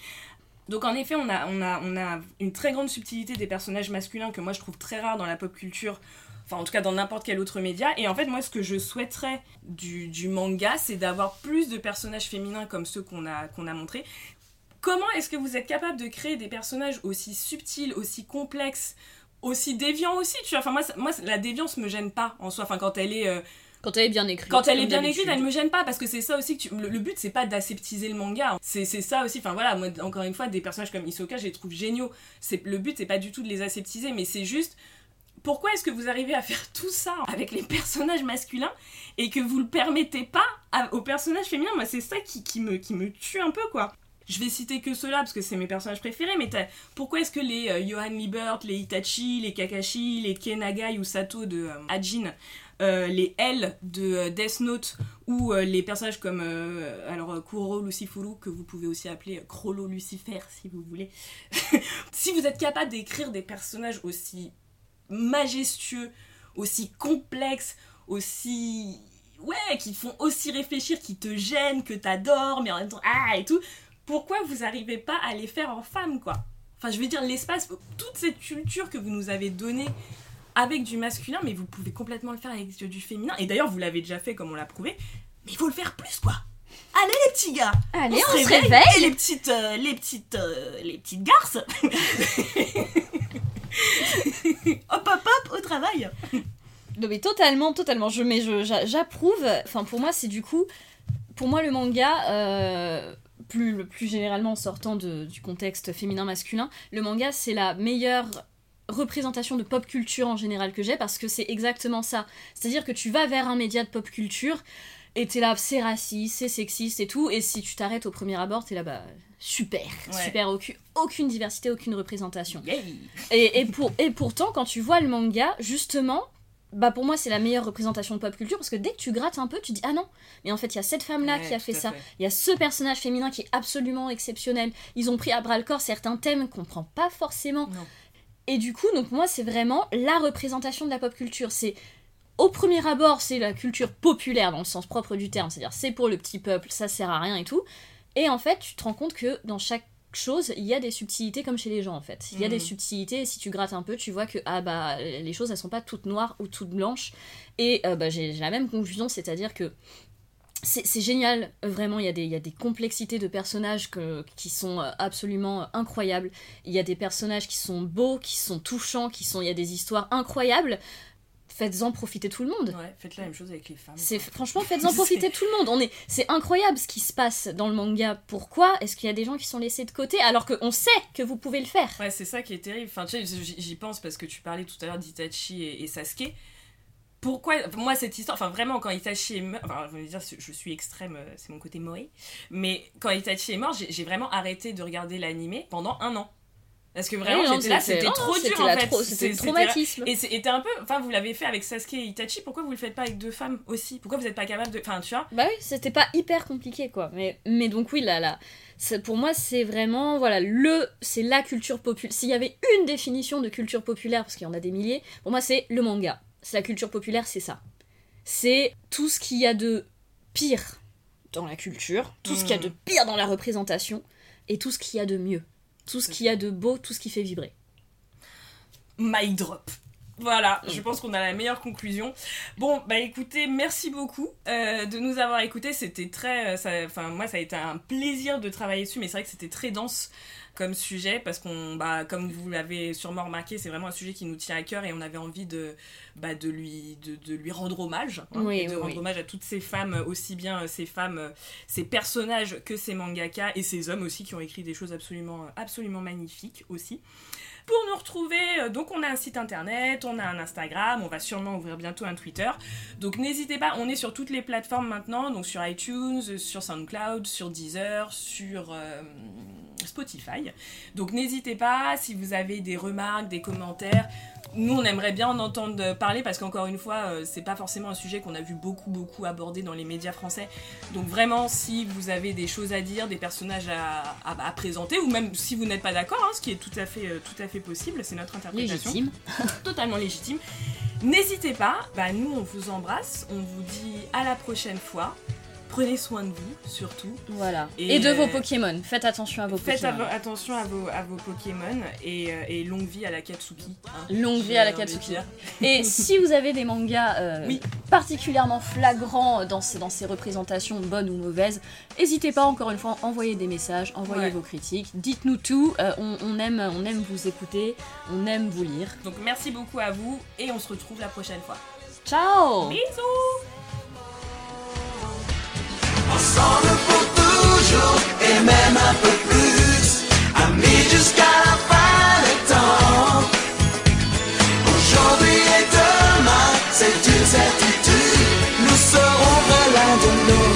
Donc en effet, on a, on, a, on a une très grande subtilité des personnages masculins que moi je trouve très rare dans la pop culture, enfin en tout cas dans n'importe quel autre média. Et en fait, moi ce que je souhaiterais du, du manga, c'est d'avoir plus de personnages féminins comme ceux qu'on a, qu'on a montrés. Comment est-ce que vous êtes capable de créer des personnages aussi subtils, aussi complexes, aussi déviants aussi Tu vois, enfin moi, moi la déviance me gêne pas en soi. Enfin quand elle est euh, Quand elle est bien écrite. quand elle est bien écrite, elle me gêne pas parce que c'est ça aussi que tu- le, le but c'est pas d'aseptiser le manga. C'est c'est ça aussi. Enfin voilà, moi encore une fois des personnages comme Hisoka, je les trouve géniaux. C'est le but c'est pas du tout de les aseptiser, mais c'est juste pourquoi est-ce que vous arrivez à faire tout ça avec les personnages masculins et que vous le permettez pas aux personnages féminins? Moi c'est ça qui, me tue un peu quoi. Je vais citer que ceux-là parce que c'est mes personnages préférés, mais pourquoi est-ce que les euh, Johan Liebert, les Itachi, les Kakashi, les Kenagai ou Sato de euh, Ajin, euh, les L de euh, Death Note ou les personnages comme alors Kuro Lucifuru que vous pouvez aussi appeler Crollo Lucifer si vous voulez. si vous êtes capable d'écrire des personnages aussi majestueux, aussi complexes, aussi ouais, qui te font aussi réfléchir, qui te gênent, que t'adores, mais en même temps ah et tout, pourquoi vous arrivez pas à les faire en femmes quoi? Enfin, je veux dire l'espace, toute cette culture que vous nous avez donnée avec du masculin, mais vous pouvez complètement le faire avec du féminin. Et d'ailleurs, vous l'avez déjà fait comme on l'a prouvé, mais il faut le faire plus quoi. Allez les petits gars, Allez, on, on, se se réveille, réveille. et les petites, euh, les petites, euh, les petites garces. hop hop hop au travail. Non mais totalement, totalement. Je, mais j'approuve. Enfin pour moi c'est du coup, pour moi le manga, euh, plus, plus généralement sortant de- du contexte féminin-masculin, le manga c'est la meilleure représentation de pop culture en général que j'ai parce que c'est exactement ça. C'est-à-dire que tu vas vers un média de pop culture et t'es là, c'est raciste, c'est sexiste et tout, et si tu t'arrêtes au premier abord, t'es là, bah super, Ouais. super, aucune, aucune diversité, aucune représentation. Et, et, pour, et pourtant, quand tu vois le manga, justement, bah pour moi c'est la meilleure représentation de pop culture parce que dès que tu grattes un peu, tu dis ah non, mais en fait il y a cette femme là Ouais, qui a fait ça, il y a ce personnage féminin qui est absolument exceptionnel. Ils ont pris à bras le corps certains thèmes qu'on prend pas forcément. Non. Et du coup, donc moi c'est vraiment la représentation de la pop culture. C'est au premier abord, c'est la culture populaire dans le sens propre du terme, c'est-à-dire c'est pour le petit peuple, ça sert à rien et tout. Et en fait, tu te rends compte que dans chaque chose, il y a des subtilités comme chez les gens en fait. Il y a des Mhm. subtilités et si tu grattes un peu, tu vois que ah bah les choses elles sont pas toutes noires ou toutes blanches. Et euh, bah, j'ai la même conclusion, c'est-à-dire que c'est génial, vraiment, il y, a des, il y a des complexités de personnages que- qui sont euh, absolument incroyables. Il y a des personnages qui sont beaux, qui sont touchants, qui sont, il y a des histoires incroyables. Faites-en profiter tout le monde. Ouais, faites la même chose avec les femmes. C'est franchement faites-en profiter tout le monde. On est, c'est incroyable ce qui se passe dans le manga. Pourquoi est-ce qu'il y a des gens qui sont laissés de côté alors qu'on sait que vous pouvez le faire? Ouais, c'est ça qui est terrible. Enfin, tu sais, j'y pense parce que tu parlais tout à l'heure d'Itachi et, et Sasuke. Pourquoi Moi, cette histoire, enfin vraiment, quand Itachi est mort, enfin, je veux dire, je suis extrême, euh, c'est mon côté Moe, mais quand Itachi est mort, j'ai j'ai vraiment arrêté de regarder l'animé pendant un an. Parce que vraiment, Oui, non, j'étais là, c'était- non, trop dur en fait. trop- C'était traumatisme. Et c'était un peu, enfin, vous l'avez fait avec Sasuke et Itachi, pourquoi vous le faites pas avec deux femmes aussi? Pourquoi vous êtes pas capable de. Enfin, tu vois? Bah oui, c'était pas hyper compliqué quoi. Mais, mais donc oui, là, là, pour moi c'est vraiment, voilà, le, c'est la culture populaire. S'il y avait une définition de culture populaire, parce qu'il y en a des milliers, pour moi c'est le manga. C'est la culture populaire, c'est ça. C'est tout ce qu'il y a de pire dans la culture, tout ce qu'il y a de pire dans la représentation, et tout ce qu'il y a de mieux. Tout ce qu'il y a de beau, tout ce qui fait vibrer. My drop. Voilà, Mm. je pense qu'on a la meilleure conclusion. Bon, bah écoutez, merci beaucoup euh, de nous avoir écoutés. C'était très, euh, enfin moi ça a été un plaisir de travailler dessus, mais c'est vrai que c'était très dense comme sujet parce qu'on, bah comme vous l'avez sûrement remarqué, c'est vraiment un sujet qui nous tient à cœur et on avait envie de, bah de lui, de, de lui rendre hommage, hein, Oui, et de oui, rendre oui. hommage à toutes ces femmes, aussi bien euh, ces femmes, euh, ces personnages que ces mangaka et ces hommes aussi qui ont écrit des choses absolument, absolument magnifiques aussi. Pour nous retrouver, euh, donc on a un site internet, on a un Instagram, on va sûrement ouvrir bientôt un Twitter. Donc n'hésitez pas, on est sur toutes les plateformes maintenant, donc sur iTunes, euh, sur SoundCloud, sur Deezer, sur euh, Spotify. Donc n'hésitez pas, si vous avez des remarques, des commentaires, nous on aimerait bien en entendre parler parce qu'encore une fois, euh, c'est pas forcément un sujet qu'on a vu beaucoup beaucoup abordé dans les médias français. Donc vraiment, si vous avez des choses à dire, des personnages à, à- à présenter, ou même si vous n'êtes pas d'accord, hein, ce qui est tout à fait, euh, tout à fait possible, c'est notre interprétation Légitime. totalement légitime. N'hésitez pas, bah, nous on vous embrasse, on vous dit à la prochaine fois. Prenez soin de vous surtout. Voilà. Et, Et, de euh, vos Pokémon. Faites attention à vos Faites Pokémon. avo- attention à vos, à vos Pokémon et, euh, et longue vie à la Katsuki. hein. Longue vie à la Katsuki. Et si vous avez des mangas euh, Oui. particulièrement flagrants dans ces, dans ces représentations, bonnes ou mauvaises, n'hésitez pas encore une fois, envoyez des messages, envoyez Ouais. vos critiques, dites-nous tout. euh, on, on aime, on aime vous écouter, on aime vous lire. Donc merci beaucoup à vous et on se retrouve la prochaine fois. Ciao Bisous Ensemble pour toujours et même un peu plus. Amis jusqu'à la fin des temps. Aujourd'hui et demain, c'est une certitude. Nous serons l'un de nous.